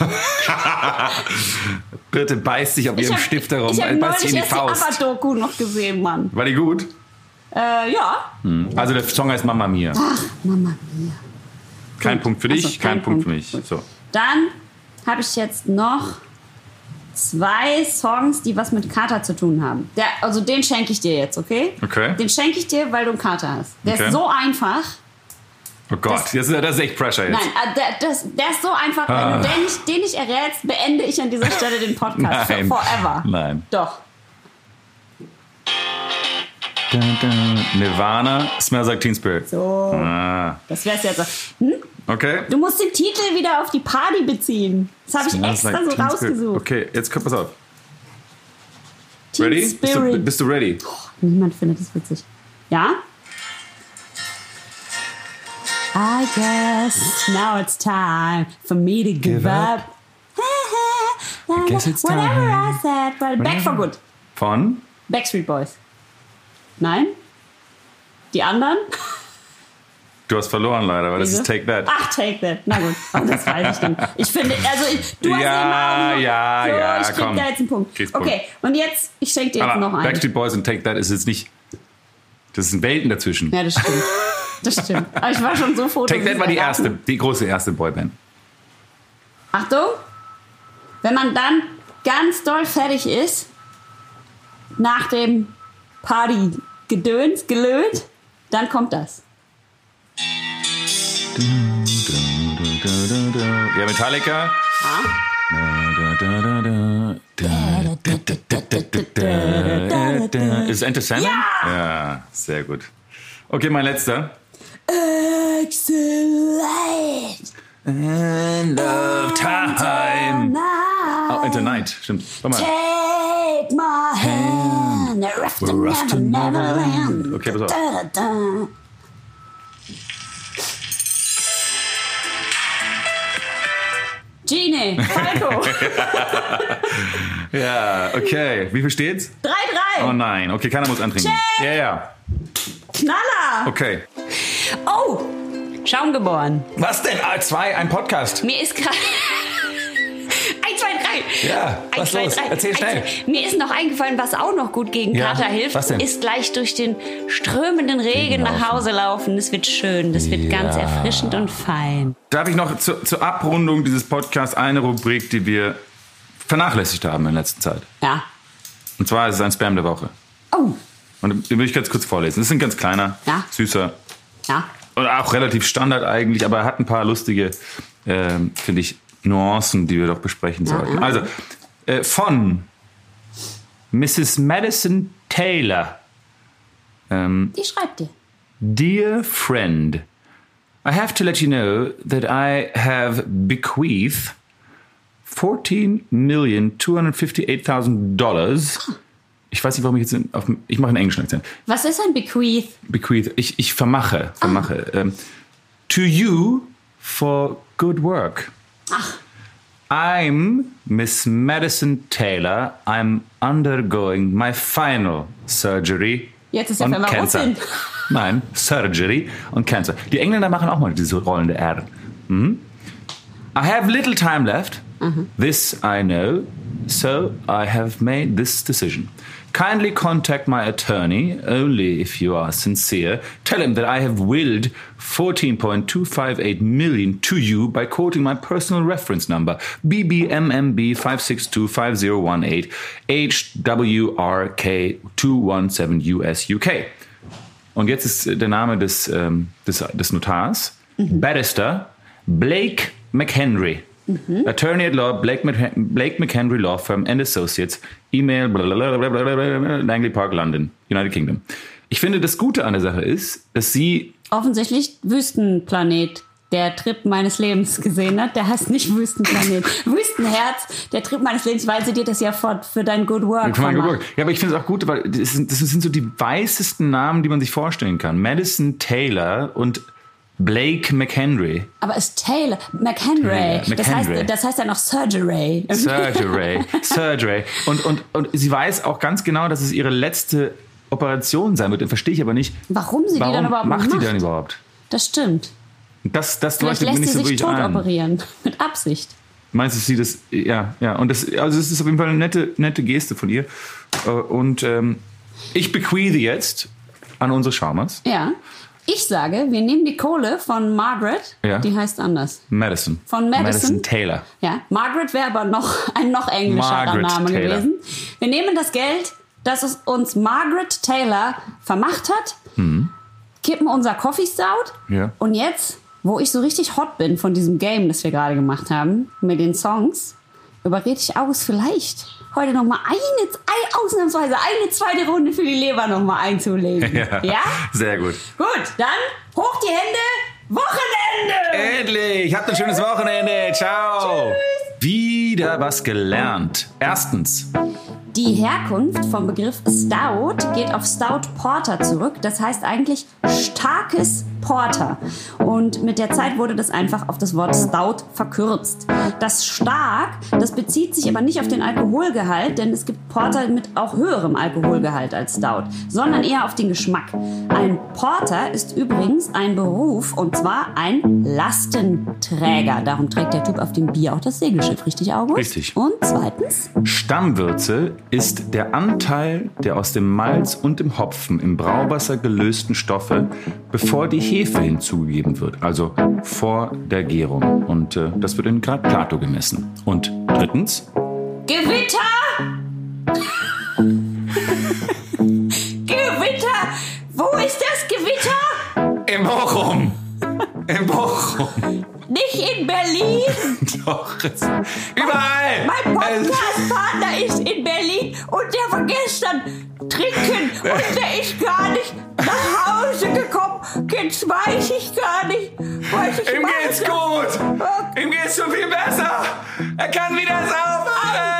(laughs) Birte beißt sich auf ich ihrem habe Stift herum, ich hab sich neulich die erst die Faust. ABBA-Doku noch gesehen, Mann. War die gut? Äh, ja. Also der Song heißt Mama Mia. Mama mia. Kein Punkt für dich, Ach so, kein, kein Punkt, Punkt. für mich. So. Dann habe ich jetzt noch zwei Songs, die was mit Kater zu tun haben. Der, also den schenke ich dir jetzt, okay? Okay. Den schenke ich dir, weil du einen Kater hast. Der Okay. ist so einfach. Oh Gott, das, ist, das ist echt Pressure jetzt. Nein, äh, der, das, der ist so einfach. Wenn Ah. du den nicht, den nicht errätst, beende ich an dieser Stelle den Podcast für (laughs) Nein. forever. Nein. Doch. Nirvana, Smells Like Teen Spirit. So, Ah, das wär's jetzt. Hm? okay. Du musst den Titel wieder auf die Party beziehen. Das habe ich extra Like so Teen Spirit. rausgesucht. Okay, jetzt kommt pass auf. Teen Ready? Bist du, Spirit. bist du ready? Niemand findet das witzig. Ja? I guess now it's time for me to give, Give up. I guess it's Whatever time. I said. Well, back for good. Von? Backstreet Boys. Nein? Die anderen? Du hast verloren leider, weil das ist Take That. Ach, Take That. Na gut, oh, das weiß ich nicht. Ich finde, also ich, du hast Ja, auch ja, so, ja, Ich krieg komm. da jetzt einen Punkt. Kriegst Okay, und jetzt, ich schenke dir jetzt Aber noch einen. Backstreet Boys und Take That ist jetzt nicht. Das sind Welten dazwischen. Ja, das stimmt. Das stimmt. Aber ich war schon so froh, Take That war die erste, die große erste Boyband. Achtung, wenn man dann ganz doll fertig ist, nach dem Party-Gedöns, gelöt, dann kommt das. Ja, Metallica. Ist es Enter Sandman? Ja, sehr gut. Okay, mein letzter. Excellent. End of time. Oh, Enter Night, stimmt. Take my hand. We're off to to never, never Neverland. land. Okay, pass auf. Da, da, da. Genie, Falco. (laughs) Ja, okay. Wie viel steht's? 3-3. Oh nein. Okay, keiner muss antrinken. Check. Ja, ja. Knaller. Okay. Oh, Schaum geboren. Was denn? A2, ein Podcast. Mir ist gerade. 1, 2, 3. Ja, was los? Erzähl schnell. Mir ist noch eingefallen, was auch noch gut gegen Ja, Kater hilft, was denn? ist gleich durch den strömenden Regen nach Hause laufen. Das wird schön, das wird ganz Ja. erfrischend und fein. Darf ich noch zu, zur Abrundung dieses Podcasts eine Rubrik, die wir vernachlässigt haben in letzter Zeit? Ja. Und zwar ist es ein Spam der Woche. Oh, Und den will ich ganz kurz vorlesen. Das ist ein ganz kleiner, Ja. süßer ja. und auch relativ Standard eigentlich, aber er hat ein paar lustige, ähm, finde ich, Nuancen, die wir doch besprechen sollten. ja. Also, äh, von Mrs. Madison Taylor. Ähm, Die schreibt dir. Dear friend, I have to let you know that I have bequeathed $14,258,000. Ich weiß nicht, warum ich jetzt auf, ich mache einen englischen Akzent. Was ist ein Bequeath? Bequeath, ich, ich vermache, vermache. Ähm, to you for good work. I'm Miss Madison Taylor. I'm undergoing my final surgery. Jetzt ist er on auf cancer. Russin. Nein, Surgery on Cancer. Die Engländer machen auch mal diese rollende R. Mhm. I have little time left. This I know, so I have made this decision. Kindly contact my attorney only if you are sincere. Tell him that I have willed 14.258 million to you by quoting my personal reference number BBMMB 5625018 HWRK217 US UK. Und jetzt ist äh, der Name des, ähm, des, des Notars. Mhm. Barrister Blake McHenry. Attorney at Law, Blake, Mc- Blake McHenry Law Firm and Associates. E-Mail, Langley Park, London, United Kingdom. Ich finde, das Gute an der Sache ist, dass sie Offensichtlich Wüstenplanet. Der Trip meines Lebens gesehen hat, der heißt nicht Wüstenplanet. (laughs) Wüstenherz, der Trip meines Lebens, weil sie dir das ja für, für dein Good Work Kann man vermacht. geguckt. Ja, aber ich finde es auch gut, weil das sind, das sind so die weißesten Namen, die man sich vorstellen kann. Madison Taylor und Blake McHenry. Aber es ist Taylor, McHenry. Taylor, Das, McHenry. heißt, das heißt ja noch Surgery. Surgery, (laughs) Surgery. Und, und, und sie weiß auch ganz genau, dass es ihre letzte Operation sein wird. Verstehe ich aber nicht. Warum sie die Warum dann überhaupt macht die macht? dann überhaupt? Das stimmt. Das, das Vielleicht leuchtet mir lässt nicht sie so sich tot ein. operieren. (laughs) Mit Absicht. Meinst du, sie das, ja, ja. Und das, also es ist auf jeden Fall eine nette, nette Geste von ihr. Äh, Und ähm, ich bequeathe jetzt an unsere Schaumers. Ja. Ich sage, wir nehmen die Kohle von Margaret. Ja. Die heißt anders. Madison. Von Madison? Taylor. Ja, Margaret wäre aber noch ein noch englischerer Margaret Name Taylor. gewesen. Wir nehmen das Geld, das es uns Margaret Taylor vermacht hat, kippen unser Coffee Stout Ja. und jetzt, wo ich so richtig hot bin von diesem Game, das wir gerade gemacht haben, mit den Songs, überrede ich aus, vielleicht heute noch mal eine, ein, ausnahmsweise eine zweite Runde für die Leber noch mal einzulegen. (laughs) ja? Sehr gut. Gut, dann hoch die Hände, Wochenende! Endlich! Habt ein schönes Wochenende. Ciao. Wieder was gelernt. Erstens. Die Herkunft vom Begriff Stout geht auf Stout Porter zurück. Das heißt eigentlich starkes Porter. Und mit der Zeit wurde das einfach auf das Wort Stout verkürzt. Das stark, das bezieht sich aber nicht auf den Alkoholgehalt, denn es gibt Porter mit auch höherem Alkoholgehalt als Stout, sondern eher auf den Geschmack. Ein Porter ist übrigens ein Beruf und zwar ein Lastenträger. Darum trägt der Typ auf dem Bier auch das Segelschiff, richtig, August? Richtig. Und zweitens? Stammwürze ist der Anteil der aus dem Malz und dem Hopfen im Brauwasser gelösten Stoffe, bevor die Hefe hinzugegeben wird, also vor der Gärung. Und äh, das wird in Grad Plato gemessen. Und drittens, Gewitter! Gewitter! Wo ist das Gewitter? im Bochum! Im Bochum! Nicht in Berlin! (laughs) Doch, es, überall! Mein Podcast-Partner ist in Berlin und der war gestern trinken und der ist gar nicht nach Hause gekommen. Jetzt weiß ich gar nicht, was ich Ihm geht's gut! Ihm geht's schon viel besser! Er kann wieder saufen!